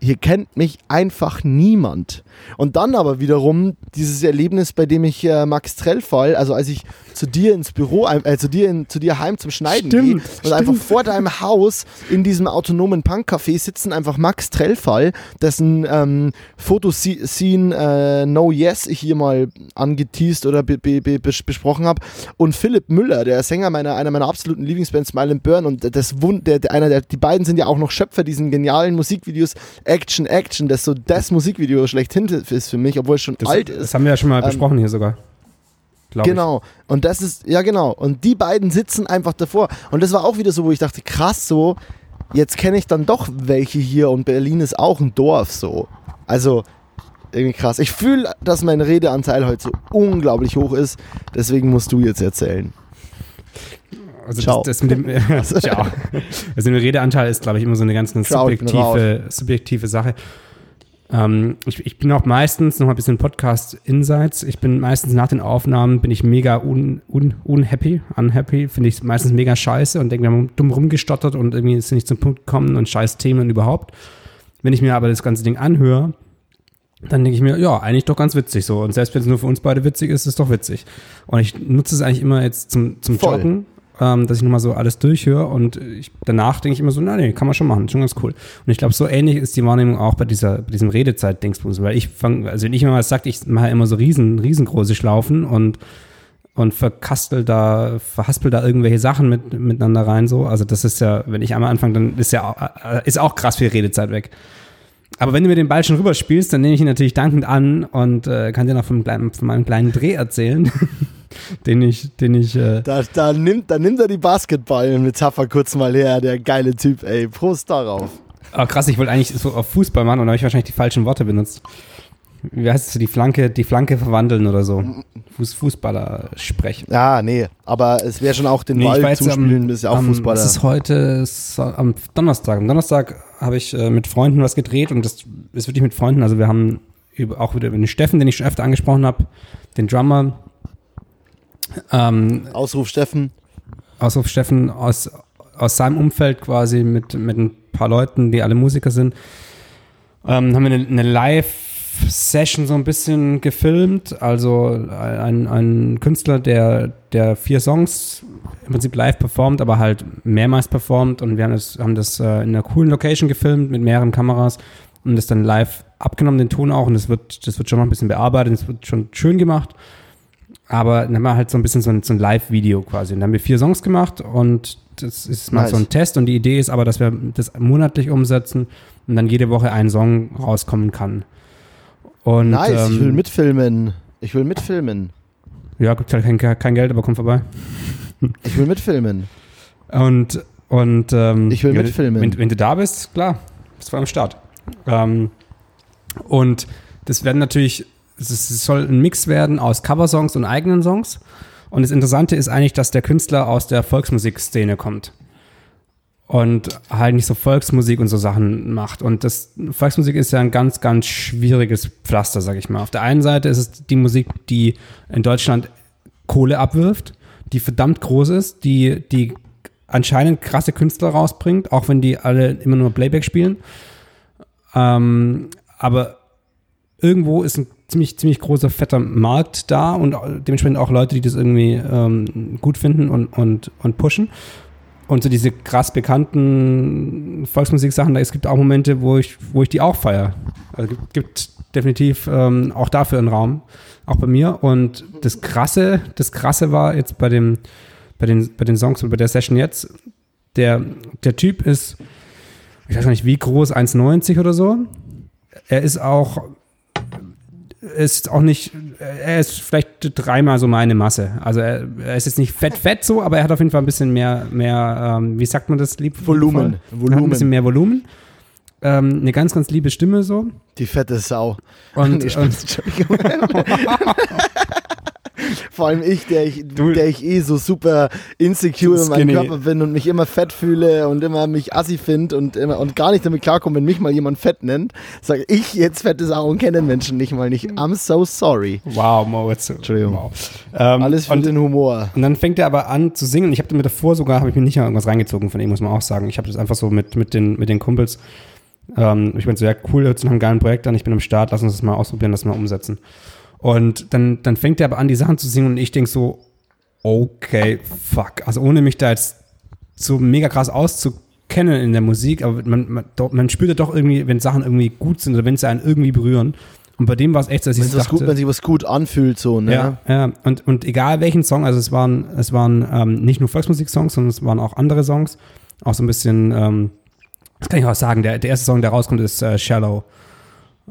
hier kennt mich einfach niemand. Und dann aber wiederum dieses Erlebnis, bei dem ich äh, Max Trellfall, also als ich zu dir ins Büro, äh, zu dir in, zu dir heim zum Schneiden gehe und stimmt. einfach vor deinem Haus in diesem autonomen Punkcafé sitzen einfach Max Trellfall, dessen ähm, Fotoscene äh, No Yes ich hier mal angeteased oder be be be besprochen habe und Philipp Müller, der Sänger meiner einer meiner absoluten Lieblingsbands Smile Burn und das Wund, der, der, einer der die beiden sind ja auch noch Schöpfer diesen genialen Musikvideos Action Action, das so das Musikvideo schlechthin ist für mich, obwohl es schon das, alt ist. Das haben wir ja schon mal ähm, besprochen hier sogar. glaube ich. Genau. Und das ist, ja genau. Und die beiden sitzen einfach davor. Und das war auch wieder so, wo ich dachte, krass so, jetzt kenne ich dann doch welche hier und Berlin ist auch ein Dorf so. Also irgendwie krass. Ich fühle, dass mein Redeanteil heute so unglaublich hoch ist. Deswegen musst du jetzt erzählen. Also Ciao. Das, das mit dem, Ciao. Also der Redeanteil ist, glaube ich, immer so eine ganz, ganz Ciao, subjektive, subjektive Sache. Ähm, ich, ich bin auch meistens, noch mal ein bisschen Podcast-Insights, ich bin meistens nach den Aufnahmen, bin ich mega un, un, unhappy, unhappy, finde ich meistens mega scheiße und denke, wir haben dumm rumgestottert und irgendwie ist nicht zum Punkt gekommen und scheiß Themen überhaupt. Wenn ich mir aber das ganze Ding anhöre, dann denke ich mir, ja, eigentlich doch ganz witzig so. Und selbst wenn es nur für uns beide witzig ist, ist es doch witzig. Und ich nutze es eigentlich immer jetzt zum, zum Voll. Joggen, ähm, dass ich nochmal so alles durchhöre und ich, danach denke ich immer so, na nee, kann man schon machen, schon ganz cool. Und ich glaube, so ähnlich ist die Wahrnehmung auch bei dieser, bei diesem Redezeit-Dingsbums, weil ich fange, also wenn ich immer was sagt, ich mache immer so riesen, riesengroße Schlaufen und und verkastel da, verhaspel da irgendwelche Sachen mit, miteinander rein so. Also das ist ja, wenn ich einmal anfange, dann ist ja auch- äh, ist auch krass viel Redezeit weg. Aber wenn du mir den Ball schon rüberspielst, dann nehme ich ihn natürlich dankend an und äh, kann dir noch kleinen- von meinem kleinen Dreh erzählen, den ich, den ich, äh, Da, da, nimmt, da nimmt er die Basketball-Metapher kurz mal her, der geile Typ, ey. Prost darauf. oh krass, ich wollte eigentlich so auf Fußball machen und da habe ich wahrscheinlich die falschen Worte benutzt. Wie heißt es, die Flanke, die Flanke verwandeln oder so. Fuß, Fußballer sprechen. Ja, nee, aber es wäre schon auch den Nee, Ball zuspielen, das ist ja auch am- Fußballer. Es ist heute so- am Donnerstag. Am Donnerstag habe ich äh, mit Freunden was gedreht und das ist wirklich mit Freunden. Also wir haben über, auch wieder über den Steffen, den ich schon öfter angesprochen habe, den Drummer, ähm, Ausruf Steffen. Ausruf Steffen aus, aus seinem Umfeld quasi mit, mit ein paar Leuten, die alle Musiker sind, ähm, haben wir eine, eine Live-Session so ein bisschen gefilmt. Also ein, ein Künstler, der, der vier Songs im Prinzip live performt, aber halt mehrmals performt und wir haben das, haben das äh, in einer coolen Location gefilmt mit mehreren Kameras und das dann live abgenommen, den Ton auch und das wird, das wird schon noch ein bisschen bearbeitet, das wird schon schön gemacht. Aber dann haben wir halt so ein bisschen so ein, so ein Live-Video quasi. Und dann haben wir vier Songs gemacht und das ist mal Nice. so ein Test. Und die Idee ist aber, dass wir das monatlich umsetzen und dann jede Woche ein Song rauskommen kann. Und, Nice, ähm, ich will mitfilmen. Ich will mitfilmen. Ja, gibt halt kein, kein Geld, aber komm vorbei. Ich will mitfilmen. Und, und ähm, Ich will mitfilmen. Wenn, wenn du da bist, klar, bist du am Start. Ähm, und das werden natürlich, es, soll ein Mix werden aus Coversongs und eigenen Songs. Und das Interessante ist eigentlich, dass der Künstler aus der Volksmusikszene kommt. Und halt nicht so Volksmusik und so Sachen macht. Und das Volksmusik ist ja ein ganz, ganz schwieriges Pflaster, sag ich mal. Auf der einen Seite ist es die Musik, die in Deutschland Kohle abwirft, die verdammt groß ist, die, die anscheinend krasse Künstler rausbringt, auch wenn die alle immer nur Playback spielen. Ähm, aber irgendwo ist ein ziemlich, ziemlich großer, fetter Markt da und dementsprechend auch Leute, die das irgendwie ähm, gut finden und, und, und pushen. Und so diese krass bekannten Volksmusik-Sachen, da es gibt auch Momente, wo ich, wo ich die auch feiere. Also gibt, definitiv ähm, auch dafür einen Raum, auch bei mir. Und das Krasse, das Krasse war jetzt bei dem, bei den, bei den Songs und bei der Session jetzt, der, der Typ ist, ich weiß gar nicht wie groß, 1,90 oder so. Er ist auch, ist auch nicht, er ist vielleicht dreimal so meine Masse. Also er, er ist jetzt nicht fett, fett so, aber er hat auf jeden Fall ein bisschen mehr, mehr, ähm, wie sagt man das lieb? Volumen. Er hat ein Volumen. bisschen mehr Volumen. Ähm, eine ganz, ganz liebe Stimme so. Die fette Sau. Und, Nee, und Entschuldigung. Vor allem ich, der ich, Du- der ich eh so super insecure in meinem. Körper bin und mich immer fett fühle und immer mich assi finde und, immer- und gar nicht damit klarkomme, wenn mich mal jemand fett nennt, sage ich jetzt fette Sau und kenne den Menschen nicht mal nicht. I'm so sorry. wow, Moritz. Entschuldigung. Wow. Ähm, Alles für und, den Humor. Und dann fängt er aber an zu singen. Ich habe mir davor sogar, habe ich mir nicht mal irgendwas reingezogen von ihm, muss man auch sagen. Ich habe das einfach so mit, mit, den, mit den Kumpels. Ähm, ich bin so, ja, cool, hört sich nach einem geilen Projekt an, ich bin am Start, lass uns das mal ausprobieren, lass mal umsetzen. Und dann, dann fängt er aber an, die Sachen zu singen und ich denk so, okay, fuck. Also ohne mich da jetzt so mega krass auszukennen in der Musik, aber man, man, man spürt ja doch irgendwie, wenn Sachen irgendwie gut sind oder wenn sie einen irgendwie berühren. Und bei dem war es echt, dass ich was gut, dachte, wenn sich was gut anfühlt, so, ne? ja, ja. Und, und egal welchen Song, also es waren, es waren ähm, nicht nur Volksmusik-Songs, sondern es waren auch andere Songs. Auch so ein bisschen, ähm, das kann ich auch sagen, der, der erste Song, der rauskommt, ist äh, Shallow.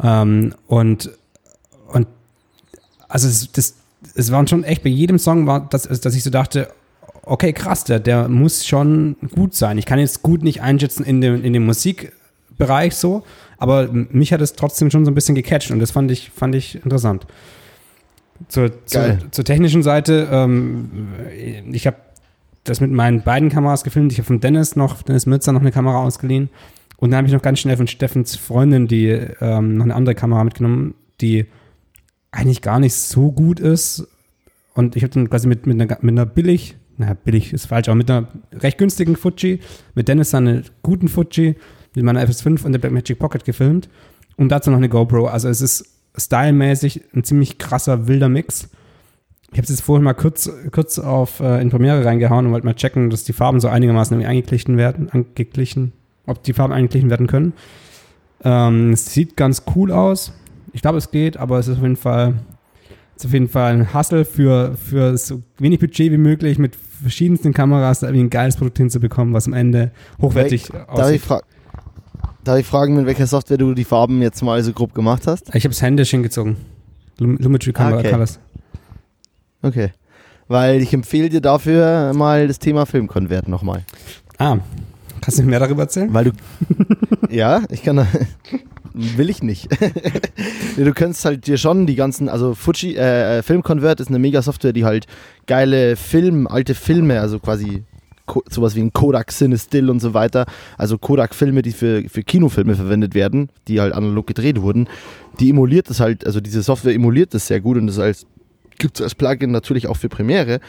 Ähm, und also das, das, es waren schon echt, bei jedem Song war das, dass ich so dachte, okay, krass, der, der muss schon gut sein. Ich kann jetzt gut nicht einschätzen in dem, in dem Musikbereich so, aber mich hat es trotzdem schon so ein bisschen gecatcht und das fand ich, fand ich interessant. Zur, zur, zur technischen Seite, ähm, ich habe das mit meinen beiden Kameras gefilmt. Ich habe von Dennis noch, Dennis Mützer noch eine Kamera ausgeliehen. Und dann habe ich noch ganz schnell von Steffens Freundin, die ähm, noch eine andere Kamera mitgenommen, die eigentlich gar nicht so gut ist. Und ich habe dann quasi mit, mit, einer, mit einer billig, naja, billig ist falsch, aber mit einer recht günstigen Fuji, mit Dennis einen guten Fuji, mit meiner FS5 und der Blackmagic Pocket gefilmt. Und dazu noch eine GoPro. Also es ist stylmäßig ein ziemlich krasser, wilder Mix. Ich habe es jetzt vorhin mal kurz, kurz auf äh, in Premiere reingehauen und wollte mal checken, dass die Farben so einigermaßen angeglichen werden, angeglichen, ob die Farben angeglichen werden können. Ähm, sieht ganz cool aus. Ich glaube, es geht, aber es ist auf jeden Fall, ist auf jeden Fall ein Hustle für, für so wenig Budget wie möglich mit verschiedensten Kameras da irgendwie ein geiles Produkt hinzubekommen, was am Ende hochwertig Darf aussieht. Ich Darf ich fragen, mit welcher Software du die Farben jetzt mal so grob gemacht hast? Ich habe es händisch hingezogen. Lumetri Camera okay. Colors. Okay. Weil ich empfehle dir dafür mal das Thema Filmkonvert nochmal. Ah, kannst du mir mehr darüber erzählen? Weil du. ja, ich kann. Will ich nicht. du kannst halt dir schon die ganzen, also Fuji, äh, äh, Filmconvert ist eine Mega-Software, die halt geile Film, alte Filme, also quasi sowas wie ein Kodak Cinestill und so weiter, also Kodak-Filme, die für, für Kinofilme verwendet werden, die halt analog gedreht wurden, die emuliert das halt, also diese Software emuliert das sehr gut und das als gibt es als Plugin natürlich auch für Premiere.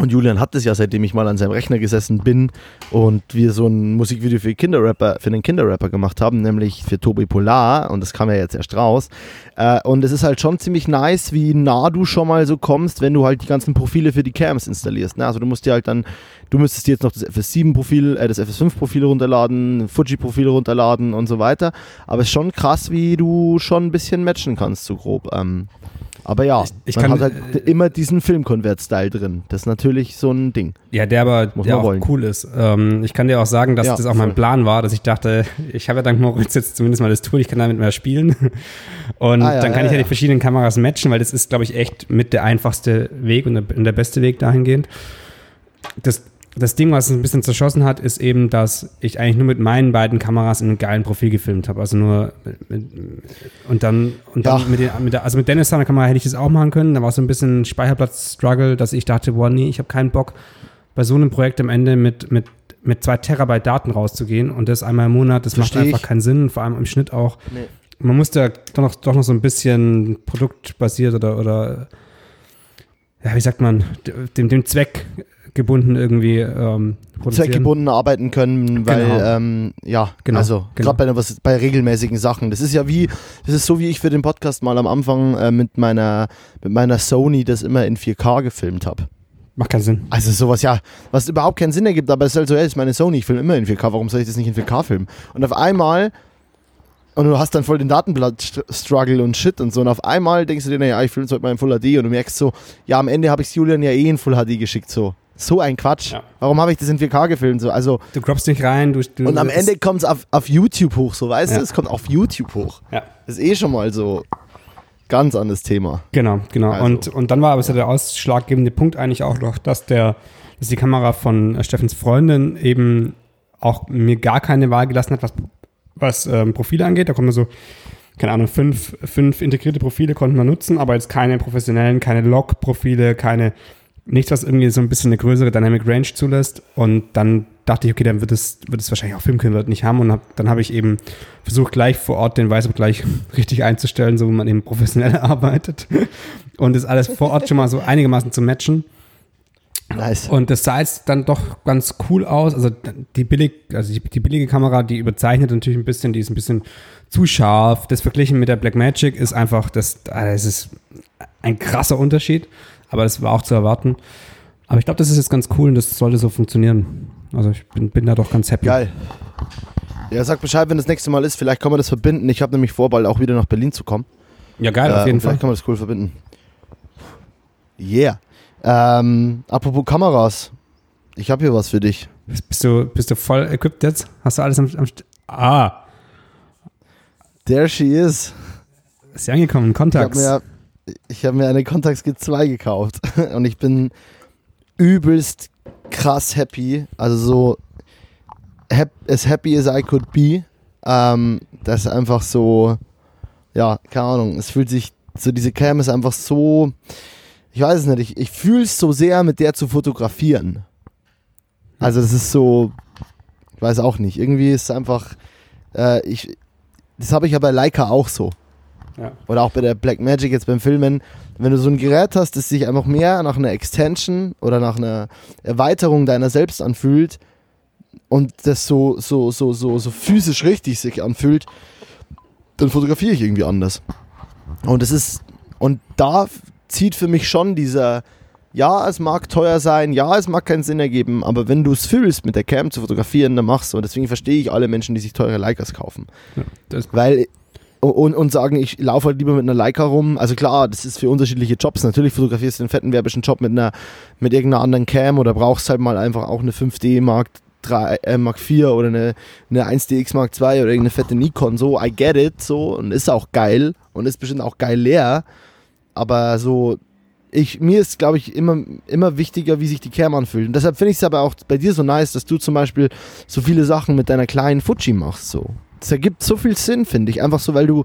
Und Julian hat es ja, seitdem ich mal an seinem Rechner gesessen bin und wir so ein Musikvideo für Kinderrapper, für einen Kinderrapper gemacht haben, nämlich für Tobi Polar und das kam ja jetzt erst raus. Äh, und es ist halt schon ziemlich nice, wie nah du schon mal so kommst, wenn du halt die ganzen Profile für die Cams installierst. Ne? Also du musst dir halt dann, du müsstest dir jetzt noch das FS7-Profil, äh, das FS5-Profil runterladen, Fuji-Profil runterladen und so weiter. Aber es ist schon krass, wie du schon ein bisschen matchen kannst, so grob. Ähm, aber ja, ich, ich man kann, hat halt äh, immer diesen Filmkonvert-Style drin. Das ist natürlich so ein Ding. Ja, der aber Muss der auch wollen. cool ist. Ähm, ich kann dir auch sagen, dass ja, das auch voll. mein Plan war, dass ich dachte, ich habe ja dank Moritz jetzt zumindest mal das Tool, ich kann damit mehr spielen. Und ah, ja, dann kann ja, ich ja die verschiedenen Kameras matchen, weil das ist, glaube ich, echt mit der einfachste Weg und der, und der beste Weg dahingehend. Das das Ding, was es ein bisschen zerschossen hat, ist eben, dass ich eigentlich nur mit meinen beiden Kameras in einem geilen Profil gefilmt habe. Also nur mit, und dann, und dann mit, den, mit der, also mit Dennis seiner Kamera hätte ich das auch machen können. Da war so ein bisschen Speicherplatz-Struggle, dass ich dachte, boah, nee, ich habe keinen Bock, bei so einem Projekt am Ende mit, mit, mit zwei Terabyte Daten rauszugehen und das einmal im Monat, das Versteh macht einfach ich. keinen Sinn, vor allem im Schnitt auch. Nee. Man muss da doch noch, doch noch so ein bisschen produktbasiert oder, oder ja, wie sagt man, dem, dem Zweck gebunden irgendwie ähm, Zweckgebunden arbeiten können, weil genau. ähm, ja, genau. also genau. gerade bei, bei regelmäßigen Sachen. Das ist ja wie, das ist so wie ich für den Podcast mal am Anfang äh, mit meiner mit meiner Sony das immer in 4K gefilmt habe. Macht keinen Sinn. Also sowas, ja, was überhaupt keinen Sinn ergibt, aber es ist halt so, ey, ist meine Sony, ich filme immer in 4K, warum soll ich das nicht in 4K filmen? Und auf einmal und du hast dann voll den Datenblatt-Struggle und Shit und so. Und auf einmal denkst du dir, naja, ich filme es heute mal in Full HD und du merkst so, ja, am Ende habe ich Julian ja eh in Full HD geschickt, so. So ein Quatsch. Ja. Warum habe ich das in 4K gefilmt? So, also, du croppst nicht rein. Du, du und am Ende kommt es auf, auf YouTube hoch, so weißt ja. du? Es kommt auf YouTube hoch. Ja. Das ist eh schon mal so ganz anderes Thema. Genau, genau. Also. Und, und dann war aber so der ausschlaggebende Punkt eigentlich auch noch, dass der, dass die Kamera von äh, Steffens Freundin eben auch mir gar keine Wahl gelassen hat, was, was ähm, Profile angeht. Da kommen so, keine Ahnung, fünf, fünf integrierte Profile konnten wir nutzen, aber jetzt keine professionellen, keine Log-Profile, keine nichts, was irgendwie so ein bisschen eine größere Dynamic Range zulässt. Und dann dachte ich, okay, dann wird es, wird es wahrscheinlich auch Filmkünstler nicht haben. Und hab, dann habe ich eben versucht, gleich vor Ort den Weißabgleich richtig einzustellen, so wie man eben professionell arbeitet. Und das alles vor Ort schon mal so einigermaßen zu matchen. Nice. Und das sah jetzt dann doch ganz cool aus. Also die billig, also die, die, billige Kamera, die überzeichnet natürlich ein bisschen, die ist ein bisschen zu scharf. Das verglichen mit der Blackmagic ist einfach, das, das ist ein krasser Unterschied aber das war auch zu erwarten. Aber ich glaube, das ist jetzt ganz cool und das sollte so funktionieren. Also ich bin, bin da doch ganz happy. Geil. Ja, sag Bescheid, wenn das nächste Mal ist. Vielleicht kann man das verbinden. Ich habe nämlich vor, bald auch wieder nach Berlin zu kommen. Ja, geil, äh, auf jeden Fall. Vielleicht kann man das cool verbinden. Yeah. Ähm, apropos Kameras. Ich habe hier was für dich. Bist du, bist du voll equipped jetzt? Hast du alles am, am Ah. There she is. Ist sie angekommen, Kontakts. Ich habe mir, ich habe mir eine Contax G2 gekauft und ich bin übelst krass happy. Also so hap as happy as I could be. Ähm, das ist einfach so, ja, keine Ahnung. Es fühlt sich, so diese Cam ist einfach so, ich weiß es nicht, ich, ich fühle es so sehr, mit der zu fotografieren. Also das ist so, ich weiß auch nicht, irgendwie ist es einfach, äh, ich, das habe ich ja bei Leica auch so. Ja. Oder auch bei der Black Magic jetzt beim Filmen. Wenn du so ein Gerät hast, das sich einfach mehr nach einer Extension oder nach einer Erweiterung deiner selbst anfühlt und das so, so, so, so, so physisch richtig sich anfühlt, dann fotografiere ich irgendwie anders. Und es ist, und da zieht für mich schon dieser, ja, es mag teuer sein, ja, es mag keinen Sinn ergeben, aber wenn du es fühlst, mit der Cam zu fotografieren, dann machst du. Und deswegen verstehe ich alle Menschen, die sich teure Leicas kaufen. Ja, Weil und, und sagen, ich laufe halt lieber mit einer Leica rum. Also klar, das ist für unterschiedliche Jobs. Natürlich fotografierst du den fetten werbischen Job mit einer mit irgendeiner anderen Cam oder brauchst halt mal einfach auch eine 5D Mark 3, äh, Mark 4 oder eine, eine 1DX Mark 2 oder irgendeine fette Nikon. So, I get it, so und ist auch geil und ist bestimmt auch geil leer. Aber so, ich, mir ist, glaube ich, immer, immer wichtiger, wie sich die Cam anfühlt. Und deshalb finde ich es aber auch bei dir so nice, dass du zum Beispiel so viele Sachen mit deiner kleinen Fuji machst. So. Das ergibt so viel Sinn, finde ich. Einfach so, weil du,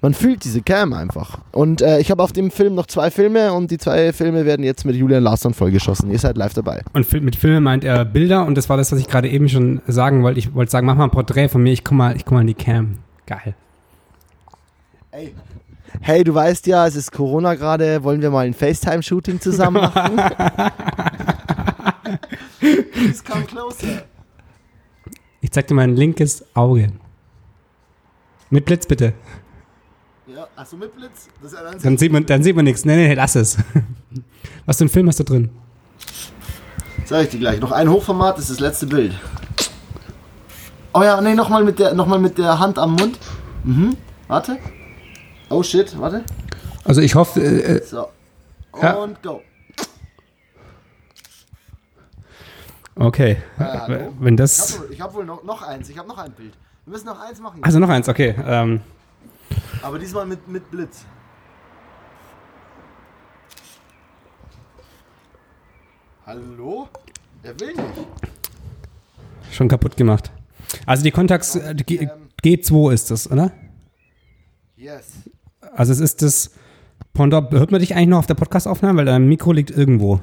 man fühlt diese Cam einfach. Und äh, ich habe auf dem Film noch zwei Filme und die zwei Filme werden jetzt mit Julian Larsson vollgeschossen. Ihr seid live dabei. und mit Filmen meint er Bilder und das war das, was ich gerade eben schon sagen wollte. Ich wollte sagen, mach mal ein Porträt von mir, ich komm mal, ich komm mal in die Cam. Geil. Ey. Hey, du weißt ja, es ist Corona gerade. Wollen wir mal ein FaceTime-Shooting zusammen machen? Please come closer. Ich zeig dir mein linkes Auge. Mit Blitz bitte. Ja, achso, mit Blitz? Das ist ein Dann sieht man, dann sieht man nichts. Nee, nee, lass es. Was für einen Film hast du drin? Sag ich dir gleich. Noch ein Hochformat, das ist das letzte Bild. Oh ja, nee, nochmal mit, der, noch mal mit der Hand am Mund. Mhm, warte. Oh shit, warte. Also ich hoffe, äh, äh, So. Und Ja. go. okay. hallo? Wenn Ich das. hab wohl, ich hab wohl noch, noch eins. Ich hab noch ein Bild. Wir müssen noch eins machen. Also noch eins, okay. Ähm, Aber diesmal mit, mit Blitz. Hallo? Er will nicht. schon kaputt gemacht. Also die Kontakts äh, G- G2 ist das, oder? Yes. Also es ist das Pendant. Hört man dich eigentlich noch auf der Podcastaufnahme? Weil dein Mikro liegt irgendwo.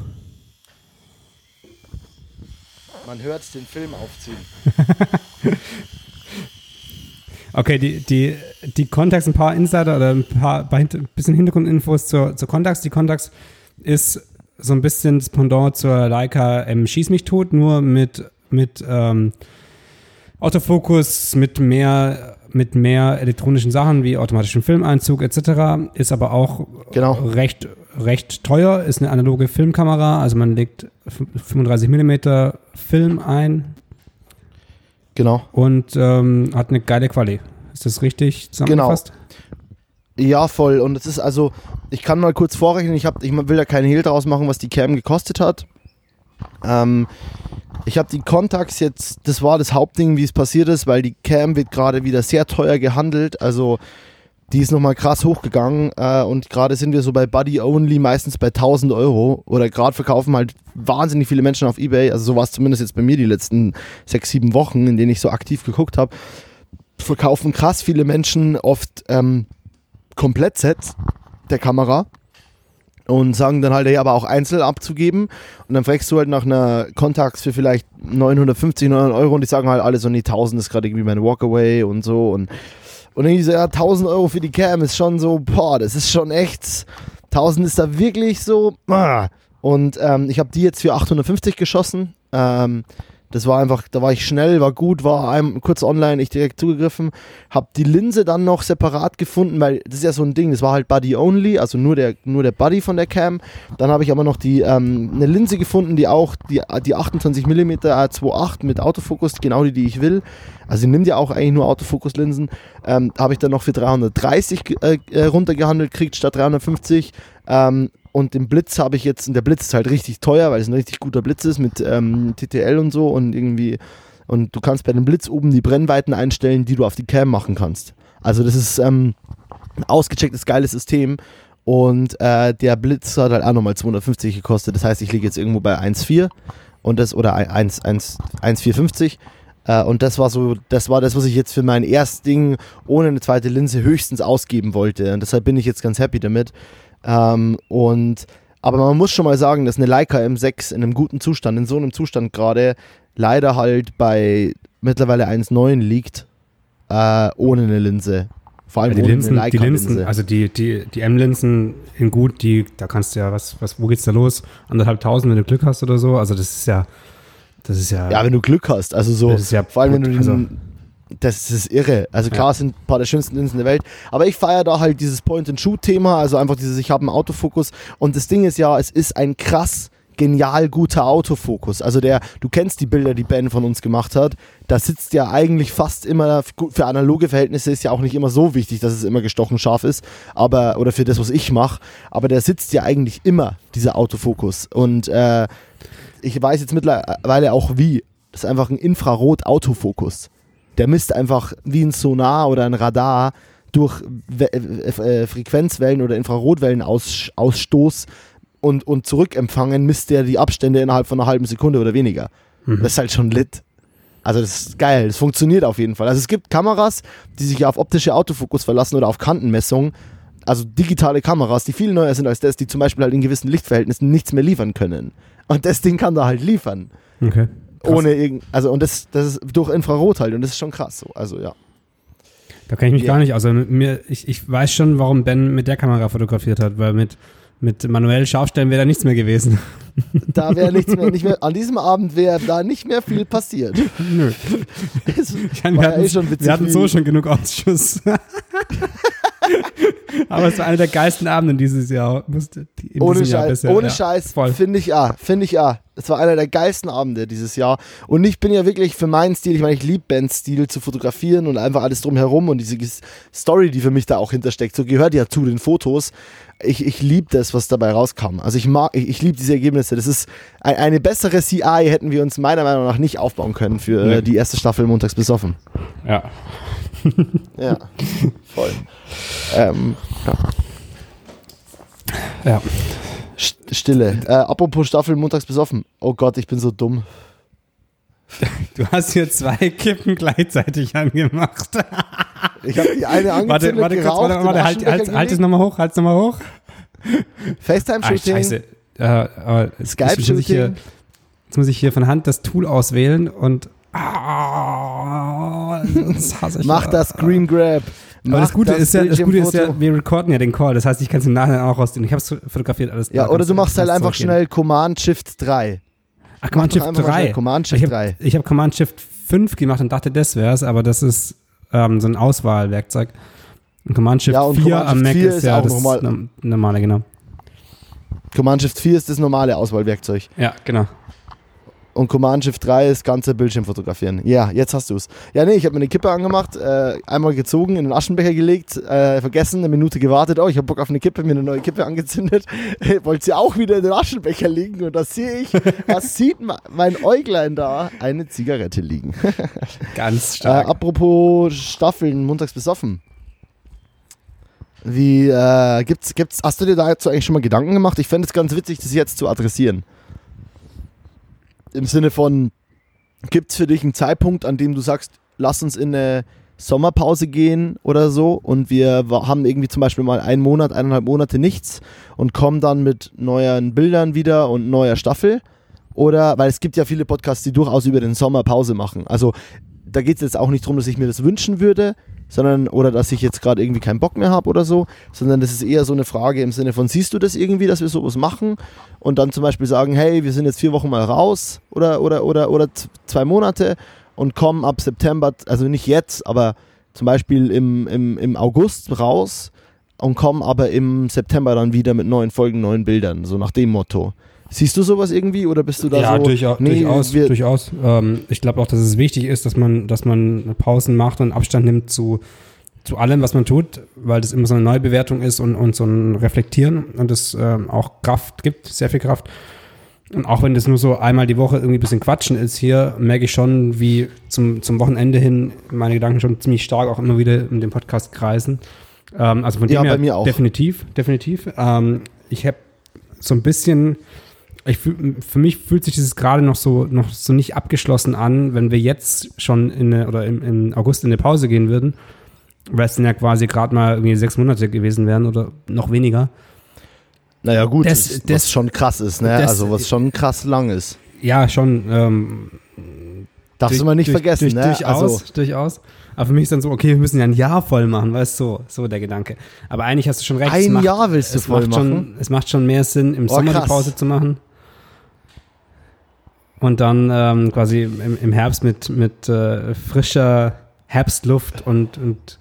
Man hört den Film aufziehen. Okay, die, die, die Contax, ein paar Insider oder ein paar ein bisschen Hintergrundinfos zur, zur Contax. Die Contax ist so ein bisschen das Pendant zur Leica M Schieß mich tot, nur mit, mit ähm, Autofokus, mit mehr, mit mehr elektronischen Sachen wie automatischen Filmeinzug etc. Ist aber auch Genau. recht, recht teuer, ist eine analoge Filmkamera, also man legt f- 35 mm Film ein, Genau. und ähm, hat eine geile Quali. Ist das richtig zusammengefasst? Ja, voll. Und es ist also, ich kann mal kurz vorrechnen, ich, hab, ich will da keinen Hehl draus machen, was die Cam gekostet hat. Ähm, ich habe die Contax jetzt, das war das Hauptding, wie es passiert ist, weil die Cam wird gerade wieder sehr teuer gehandelt. Also die ist nochmal krass hochgegangen äh, und gerade sind wir so bei Buddy Only meistens bei 1000 Euro oder gerade verkaufen halt wahnsinnig viele Menschen auf Ebay. Also so war es zumindest jetzt bei mir die letzten sechs, sieben Wochen, in denen ich so aktiv geguckt habe. Verkaufen krass viele Menschen oft ähm, Komplettsets der Kamera und sagen dann halt, ja, aber auch einzeln abzugeben. Und dann fragst du halt nach einer Contax für vielleicht 950, 900 Euro und die sagen halt alle so, nee, 1000 ist gerade irgendwie mein Walkaway und so. Und, und irgendwie so, ja, 1000 Euro für die Cam ist schon so, boah, das ist schon echt, 1000 ist da wirklich so, ah. Und ähm, ich habe die jetzt für 850 geschossen. Ähm, das war einfach, da war ich schnell, war gut, war einem kurz online, ich direkt zugegriffen, habe die Linse dann noch separat gefunden, weil das ist ja so ein Ding, das war halt Buddy Only, also nur der, nur der Buddy von der Cam. Dann habe ich aber noch die, ähm, eine Linse gefunden, die auch, die, die 28 mm R28 mit Autofokus, genau die, die ich will. Also sie nimmt ja auch eigentlich nur Autofokus-Linsen. Ähm, habe ich dann noch für 330 ge- äh, äh, runtergehandelt, kriegt statt 350. Ähm, und den Blitz habe ich jetzt, und der Blitz ist halt richtig teuer, weil es ein richtig guter Blitz ist mit ähm, TTL und so und irgendwie, und du kannst bei dem Blitz oben die Brennweiten einstellen, die du auf die Cam machen kannst. Also das ist ähm, ein ausgechecktes, geiles System Und äh, der Blitz hat halt auch nochmal 250 gekostet. Das heißt, ich liege jetzt irgendwo bei 1,4 und das oder 1,450. Äh, und das war so, das war das, was ich jetzt für mein Erstding ohne eine zweite Linse höchstens ausgeben wollte. Und deshalb bin ich jetzt ganz happy damit. Ähm, und aber man muss schon mal sagen, dass eine Leica M6 in einem guten Zustand, in so einem Zustand gerade, leider halt bei mittlerweile 1,9 liegt, äh, ohne eine Linse. Vor allem Ja, die ohne Linsen, eine die. Linsen, also die, die, die M-Linsen in gut, die, da kannst du ja, was, was, wo geht's da los? Anderthalb tausend, wenn du Glück hast oder so. Also das ist ja, das ist ja, Ja, wenn du Glück hast. Also so, Das ist ja vor allem wenn du den, also- das ist irre. Also klar, es sind ein paar der schönsten Linsen der Welt, aber ich feiere da halt dieses Point-and-Shoot-Thema, also einfach dieses, ich habe einen Autofokus und das Ding ist ja, es ist ein krass genial guter Autofokus. Also der, du kennst die Bilder, die Ben von uns gemacht hat, da sitzt ja eigentlich fast immer, für analoge Verhältnisse ist ja auch nicht immer so wichtig, dass es immer gestochen scharf ist, aber, oder für das, was ich mache, aber der sitzt ja eigentlich immer, dieser Autofokus und äh, ich weiß jetzt mittlerweile auch wie. Das ist einfach ein Infrarot-Autofokus. Der misst einfach wie ein Sonar oder ein Radar durch äh, äh, Frequenzwellen oder Infrarotwellenausstoß und, und Zurückempfangen misst der die Abstände innerhalb von einer halben Sekunde oder weniger. Das ist halt schon lit. Also das ist geil, das funktioniert auf jeden Fall. Also es gibt Kameras, die sich auf optische Autofokus verlassen oder auf Kantenmessung. Also digitale Kameras, die viel neuer sind als das, die zum Beispiel halt in gewissen Lichtverhältnissen nichts mehr liefern können. Und das Ding kann da halt liefern. okay. Krass. Ohne irgend, also und das, das ist durch Infrarot halt und das ist schon krass so. Also ja. Da kenne ich mich Ja. gar nicht. Also mir, ich, ich weiß schon, warum Ben mit der Kamera fotografiert hat, weil mit, mit manuell Scharfstellen wäre da nichts mehr gewesen. Da wäre nichts mehr, nicht mehr, an diesem Abend wäre da nicht mehr viel passiert. Nö. Es Ich meine, war wir ja hatten, eh schon witzig, wir hatten so schon genug Ausschuss. Aber es war einer der geilsten Abende dieses Jahr. Ohne Jahr Scheiß, bisher. ohne ja, Scheiß, voll. finde ich ja, finde ich ja. Es war einer der geilsten Abende dieses Jahr. Und ich bin ja wirklich für meinen Stil, ich meine, ich liebe Bens Stil zu fotografieren und einfach alles drumherum und diese Story, die für mich da auch hintersteckt, so gehört ja zu den Fotos. Ich, ich liebe das, was dabei rauskam. Also ich mag, ich, ich liebe diese Ergebnisse. Das ist ein, eine bessere CI hätten wir uns meiner Meinung nach nicht aufbauen können für Nee. äh, die erste Staffel Montags besoffen. Ja. Ja, voll. Ähm, ja. St- Stille. Äh, apropos Staffel Montags besoffen. Oh Gott, ich bin so dumm. Du hast hier zwei Kippen gleichzeitig angemacht. Ich habe die eine angezündet, warte, warte, kurz, geraucht, warte, in warte, den halt, halt, halt es nochmal hoch, halt es nochmal hoch. Ah, FaceTime-Shooting. scheiße. Äh, aber jetzt, jetzt, muss ich hier, Skype-Shooting. jetzt muss ich hier von Hand das Tool auswählen und ah. Mach das Green Grab. Aber das Gute ist ja, das Gute ist ja, wir recorden ja den Call. Das heißt, ich kann es im Nachhinein auch rausnehmen. Ich habe es fotografiert alles. Ja, oder du machst halt einfach schnell Command Shift 3. Ach, Command Shift einfach mal 3. schnell Command ich Shift habe 3. hab Command Shift 5 gemacht und dachte, das wär's, aber das ist ähm, so ein Auswahlwerkzeug. Und Command Shift Ja, und 4 Command am Mac 4 ist ist ja das nochmal- norm- normale, genau. Command Shift 4 ist das normale Auswahlwerkzeug. Ja, genau. Und Command Shift 3 ist ganze Bildschirm fotografieren. Ja, jetzt hast du es. Ja, nee, ich habe mir eine Kippe angemacht, äh, einmal gezogen, in den Aschenbecher gelegt, äh, vergessen, eine Minute gewartet. Oh, ich habe Bock auf eine Kippe, mir eine neue Kippe angezündet. Wollte sie auch wieder in den Aschenbecher liegen und da sehe ich, was sieht mein Äuglein da? Eine Zigarette liegen. Ganz Äh, stark. apropos Staffeln, montags besoffen. Wie, äh, gibt's, gibt's, hast du dir dazu eigentlich schon mal Gedanken gemacht? Ich fände es ganz witzig, das jetzt zu adressieren. Im Sinne von, gibt's für dich einen Zeitpunkt, an dem du sagst, lass uns in eine Sommerpause gehen oder so und wir haben irgendwie zum Beispiel mal einen Monat, eineinhalb Monate nichts und kommen dann mit neuen Bildern wieder und neuer Staffel? Oder, weil es gibt ja viele Podcasts, die durchaus über den Sommer Pause machen. Also da geht es jetzt auch nicht darum, dass ich mir das wünschen würde, sondern oder dass ich jetzt gerade irgendwie keinen Bock mehr habe oder so, sondern das ist eher so eine Frage im Sinne von, siehst du das irgendwie, dass wir sowas machen und dann zum Beispiel sagen, hey, wir sind jetzt vier Wochen mal raus oder, oder, oder, oder zwei Monate und kommen ab September, also nicht jetzt, aber zum Beispiel im, im, im August raus und kommen aber im September dann wieder mit neuen Folgen, neuen Bildern, so nach dem Motto. Siehst du sowas irgendwie oder bist du da ja, so? durchaus. nee, durchaus, durchaus. Ähm, ich glaube auch, dass es wichtig ist, dass man, dass man Pausen macht und Abstand nimmt zu, zu allem, was man tut, weil das immer so eine Neubewertung ist und, und so ein Reflektieren und es ähm, auch Kraft gibt, sehr viel Kraft. Und auch wenn das nur so einmal die Woche irgendwie ein bisschen Quatschen ist hier, merke ich schon, wie zum, zum Wochenende hin meine Gedanken schon ziemlich stark auch immer wieder in dem Podcast kreisen. Ähm, also von Ja, dem her bei mir auch. definitiv, definitiv. Ähm, ich habe so ein bisschen, ich fühl, für mich fühlt sich dieses gerade noch so noch so nicht abgeschlossen an, wenn wir jetzt schon in eine, oder im, im August in eine Pause gehen würden, weil es dann ja quasi gerade mal irgendwie sechs Monate gewesen wären oder noch weniger. Naja, gut, Das- das, das- was schon krass ist, ne? das- also, was schon krass lang ist. Ja, schon. Ähm, Darfst du mal nicht durch, vergessen, durch, ne? Durchaus, Also, durchaus. Aber für mich ist dann so, okay, wir müssen ja ein Jahr voll machen, weißt du, so, so der Gedanke. Aber eigentlich hast du schon recht. es ein macht, Jahr willst du voll machen? schon, Es macht schon mehr Sinn, im Oh, Sommer die krass. Pause zu machen. Und dann ähm, quasi im, im Herbst mit, mit äh, frischer Herbstluft und, und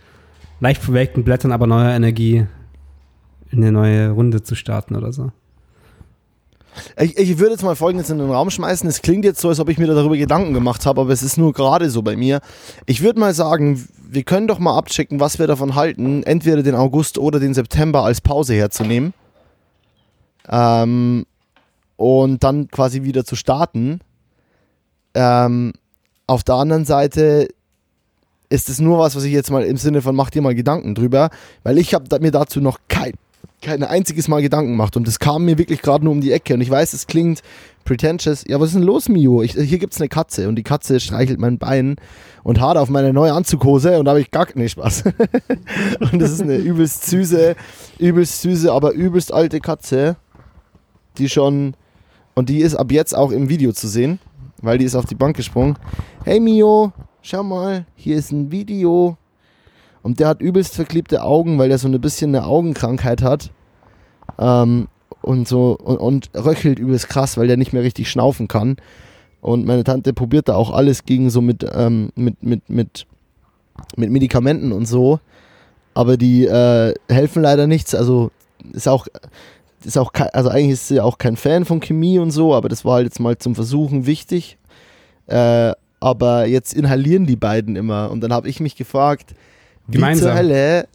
leicht verwelkten Blättern, aber neuer Energie in eine neue Runde zu starten oder so. Ich, ich würde jetzt mal Folgendes in den Raum schmeißen. Es klingt jetzt so, als ob ich mir darüber Gedanken gemacht habe, aber es ist nur gerade so bei mir. Ich würde mal sagen, wir können doch mal abchecken, was wir davon halten, entweder den August oder den September als Pause herzunehmen. Ähm, und dann quasi wieder zu starten. Ähm, auf der anderen Seite ist es nur was, was ich jetzt mal im Sinne von mach dir mal Gedanken drüber, weil ich habe mir dazu noch kein, kein einziges Mal Gedanken gemacht und das kam mir wirklich gerade nur um die Ecke und ich weiß, es klingt pretentious. Ja, was ist denn los, Mio? Ich, hier gibt's eine Katze und die Katze streichelt mein Bein und hart auf meine neue Anzughose und da habe ich gar keinen Spaß. und das ist eine übelst süße, übelst süße, aber übelst alte Katze, die schon und die ist ab jetzt auch im Video zu sehen, weil die ist auf die Bank gesprungen. Hey Mio, schau mal, hier ist ein Video. Und der hat übelst verklebte Augen, weil der so ein bisschen eine Augenkrankheit hat. Ähm, und so und, und röchelt übelst krass, weil der nicht mehr richtig schnaufen kann. Und meine Tante probiert da auch alles gegen so mit, ähm, mit, mit, mit, mit Medikamenten und so. Aber die äh, helfen leider nichts. Also ist auch, ist auch kein, also eigentlich ist sie auch kein Fan von Chemie und so, aber das war halt jetzt mal zum Versuchen wichtig. Äh, aber jetzt inhalieren die beiden immer. Und dann habe ich mich gefragt, wie Gemeinsam. zur Hölle,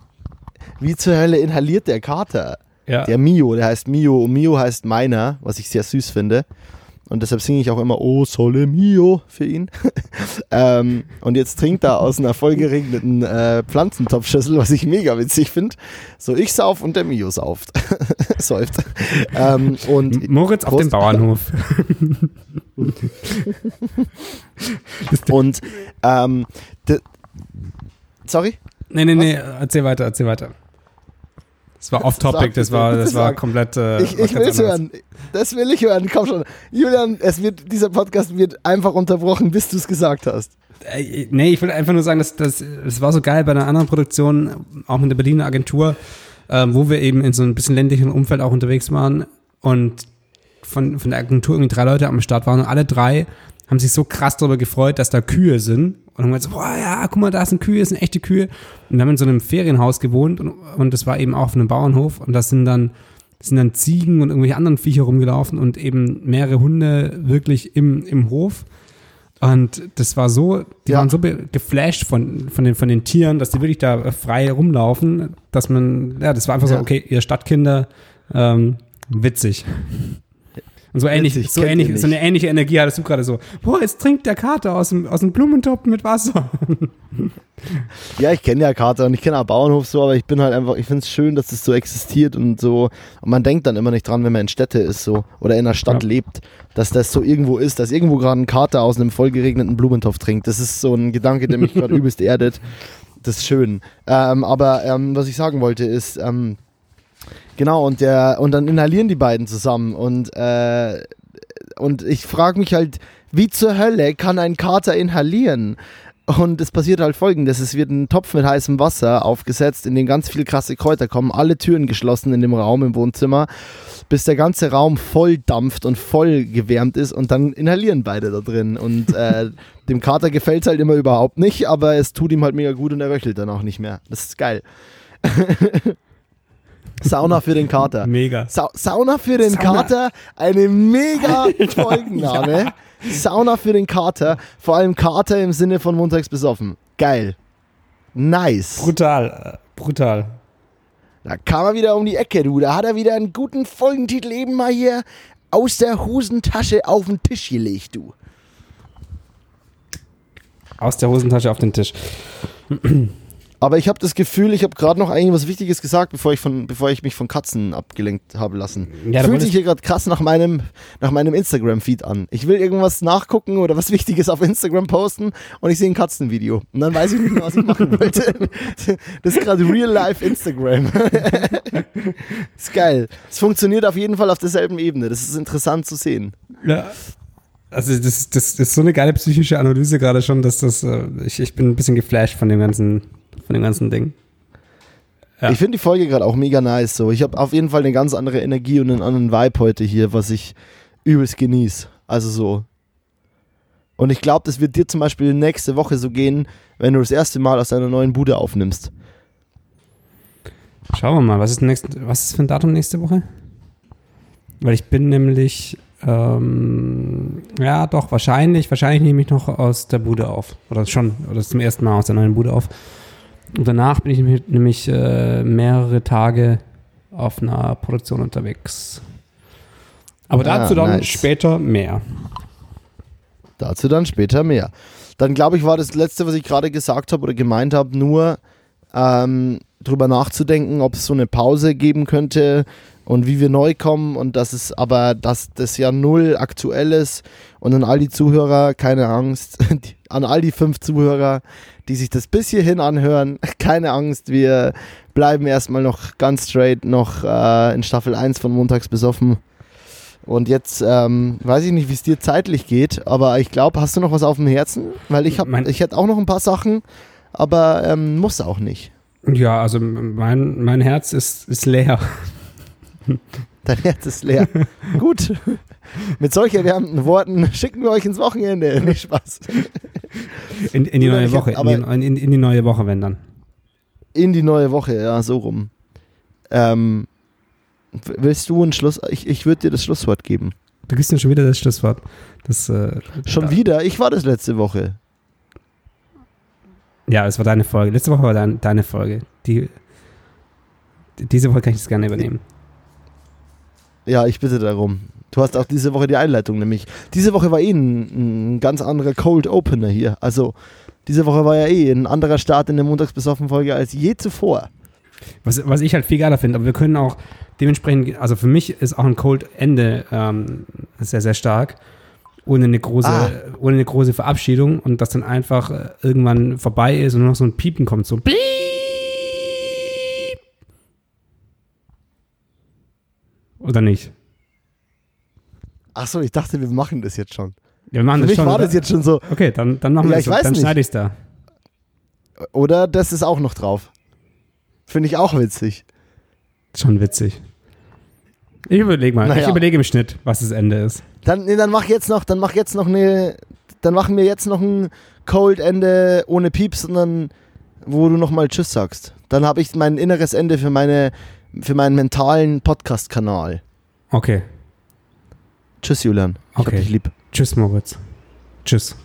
wie zur Hölle inhaliert der Kater? Ja. Der Mio, der heißt Mio und Mio heißt meiner, was ich sehr süß finde. Und deshalb singe ich auch immer Oh Sole Mio für ihn. ähm, und jetzt trinkt er aus einer vollgeregneten äh, Pflanzentopfschüssel, was ich mega witzig finde. So ich sauf und der Mio sauft. Säuft. ähm, und Moritz auf Prost. dem Bauernhof. und ähm, sorry? Nee, nee, nee, erzähl weiter, erzähl weiter. Das war off-topic, das war, das war komplett. Äh, Ich, ich will es hören. Das will ich hören. Komm schon. Julian, es wird, dieser Podcast wird einfach unterbrochen, bis du es gesagt hast. Äh, Nee, ich will einfach nur sagen, dass das, das war so geil bei einer anderen Produktion, auch mit der Berliner Agentur, ähm, wo wir eben in so ein bisschen ländlichen Umfeld auch unterwegs waren und von, von der Agentur irgendwie drei Leute am Start waren und alle drei haben sich so krass darüber gefreut, dass da Kühe sind und haben gesagt, so, boah, ja, guck mal, da sind Kühe, das sind echte Kühe. Und wir haben in so einem Ferienhaus gewohnt und, und das war eben auch auf einem Bauernhof und das sind dann sind dann Ziegen und irgendwelche anderen Viecher rumgelaufen und eben mehrere Hunde wirklich im, im Hof. Und das war so, die Ja. waren so geflasht von, von, den, von den Tieren, dass die wirklich da äh, frei rumlaufen, dass man, ja, das war einfach so, Ja. okay, ihr Stadtkinder, ähm, witzig. Und so ähnlich, Witzig, so ähnlich, so eine ähnliche Energie hattest du gerade so, boah, jetzt trinkt der Kater aus dem, aus dem Blumentopf mit Wasser. Ja, ich kenne ja Kater und ich kenne auch Bauernhof so, aber ich bin halt einfach, ich finde es schön, dass das so existiert und so. Und man denkt dann immer nicht dran, wenn man in Städte ist so oder in einer Stadt Ja. lebt, dass das so irgendwo ist, dass irgendwo gerade ein Kater aus einem vollgeregneten Blumentopf trinkt. Das ist so ein Gedanke, der mich gerade übelst erdet. Das ist schön. Ähm, aber ähm, was ich sagen wollte ist, ähm, genau, und der, und dann inhalieren die beiden zusammen und, äh, und ich frage mich halt, wie zur Hölle kann ein Kater inhalieren? Und es passiert halt folgendes: Es wird ein Topf mit heißem Wasser aufgesetzt, in den ganz viele krasse Kräuter kommen, alle Türen geschlossen in dem Raum im Wohnzimmer, bis der ganze Raum voll dampft und voll gewärmt ist und dann inhalieren beide da drin. Und äh, dem Kater gefällt es halt immer überhaupt nicht, aber es tut ihm halt mega gut und er röchelt dann auch nicht mehr. Das ist geil. Sauna für den Kater. Mega. Sa Sauna für den Sauna. Kater, eine mega Folgenname. Sauna für den Kater, vor allem Kater im Sinne von montags besoffen. Geil. Nice. Brutal, äh, brutal. Da kam er wieder um die Ecke, du. Da hat er wieder einen guten Folgentitel eben mal hier aus der Hosentasche auf den Tisch gelegt, du. Aus der Hosentasche auf den Tisch. Aber ich habe das Gefühl, ich habe gerade noch eigentlich was Wichtiges gesagt, bevor ich, von, bevor ich mich von Katzen abgelenkt habe lassen. Ja, Fühlt sich hier gerade krass nach meinem, nach meinem Instagram-Feed an. Ich will irgendwas nachgucken oder was Wichtiges auf Instagram posten und ich sehe ein Katzenvideo. Und dann weiß ich nicht mehr, was ich machen wollte. Das ist gerade Real-Life Instagram. ist geil. Es funktioniert auf jeden Fall auf derselben Ebene. Das ist interessant zu sehen. Ja. Also das, das, das ist so eine geile psychische Analyse gerade schon, dass das, äh, ich, ich bin ein bisschen geflasht von dem ganzen, von dem ganzen Ding. Ja. Ich finde die Folge gerade auch mega nice. So. Ich habe auf jeden Fall eine ganz andere Energie und einen anderen Vibe heute hier, was ich übelst genieße. Also so. Und ich glaube, das wird dir zum Beispiel nächste Woche so gehen, wenn du das erste Mal aus deiner neuen Bude aufnimmst. Schauen wir mal, was ist, nächst, was ist für ein Datum nächste Woche? Weil ich bin nämlich, ähm, ja doch, wahrscheinlich, wahrscheinlich nehme ich noch aus der Bude auf. Oder schon, oder zum ersten Mal aus der neuen Bude auf. Und danach bin ich nämlich, äh, mehrere Tage auf einer Produktion unterwegs. Aber Ah, dazu dann nice. später mehr. Dazu dann später mehr. Dann glaube ich, war das letzte, was ich gerade gesagt habe oder gemeint habe, nur ähm, drüber nachzudenken, ob es so eine Pause geben könnte und wie wir neu kommen und dass es aber, dass das ja null aktuell ist und an all die Zuhörer, keine Angst, die, an all die fünf Zuhörer, die sich das bis hierhin anhören, keine Angst, wir bleiben erstmal noch ganz straight noch äh, in Staffel 1 von Montags besoffen. Und jetzt ähm, weiß ich nicht, wie es dir zeitlich geht, aber ich glaube, hast du noch was auf dem Herzen? Weil ich habe, ich hätte auch noch ein paar Sachen, aber ähm, muss auch nicht. Ja, also mein, mein Herz ist, ist leer. Dein Herz ist leer. Gut. Mit solch erwärmenden Worten schicken wir euch ins Wochenende. Nicht Spaß. In, in die neue ich- Woche. In die, in, in die neue Woche, wenn dann. In die neue Woche, ja, so rum. Ähm, willst du ein Schluss? Ich, ich würde dir das Schlusswort geben. Du gibst mir schon wieder das Schlusswort. Das, äh, Schon da- wieder? Ich war das letzte Woche. Ja, es war deine Folge. Letzte Woche war dein, deine Folge. Die, diese Woche kann ich das gerne übernehmen. Ja, ich bitte darum. Du hast auch diese Woche die Einleitung, nämlich. Diese Woche war eh ein, ein ganz anderer Cold Opener hier. Also, diese Woche war ja eh ein anderer Start in der Montagsbesoffen-Folge als je zuvor. Was, was ich halt viel geiler finde, aber wir können auch dementsprechend, also für mich ist auch ein Cold Ende ähm, sehr, sehr stark. Ohne eine, große, Ah. ohne eine große Verabschiedung und das dann einfach äh, irgendwann vorbei ist und nur noch so ein Piepen kommt, so Piep. Oder nicht? Achso, ich dachte, wir machen das jetzt schon. Ja, wir machen Für das mich schon. war oder? das jetzt schon so. okay, dann, dann machen wir Ja, das ich so. Dann schneide ich es da. Oder das ist auch noch drauf. Finde ich auch witzig. Schon witzig. Ich überlege mal. Ich Naja. überlege im Schnitt, was das Ende ist. Dann, nee, dann mach jetzt noch, dann mach jetzt noch eine, dann machen wir jetzt noch ein Cold Ende ohne Pieps, sondern wo du nochmal Tschüss sagst. Dann habe ich mein inneres Ende für meine, für meinen mentalen Podcast-Kanal. Okay. Tschüss, Julian. Ich Okay. hab dich lieb. Tschüss, Moritz. Tschüss.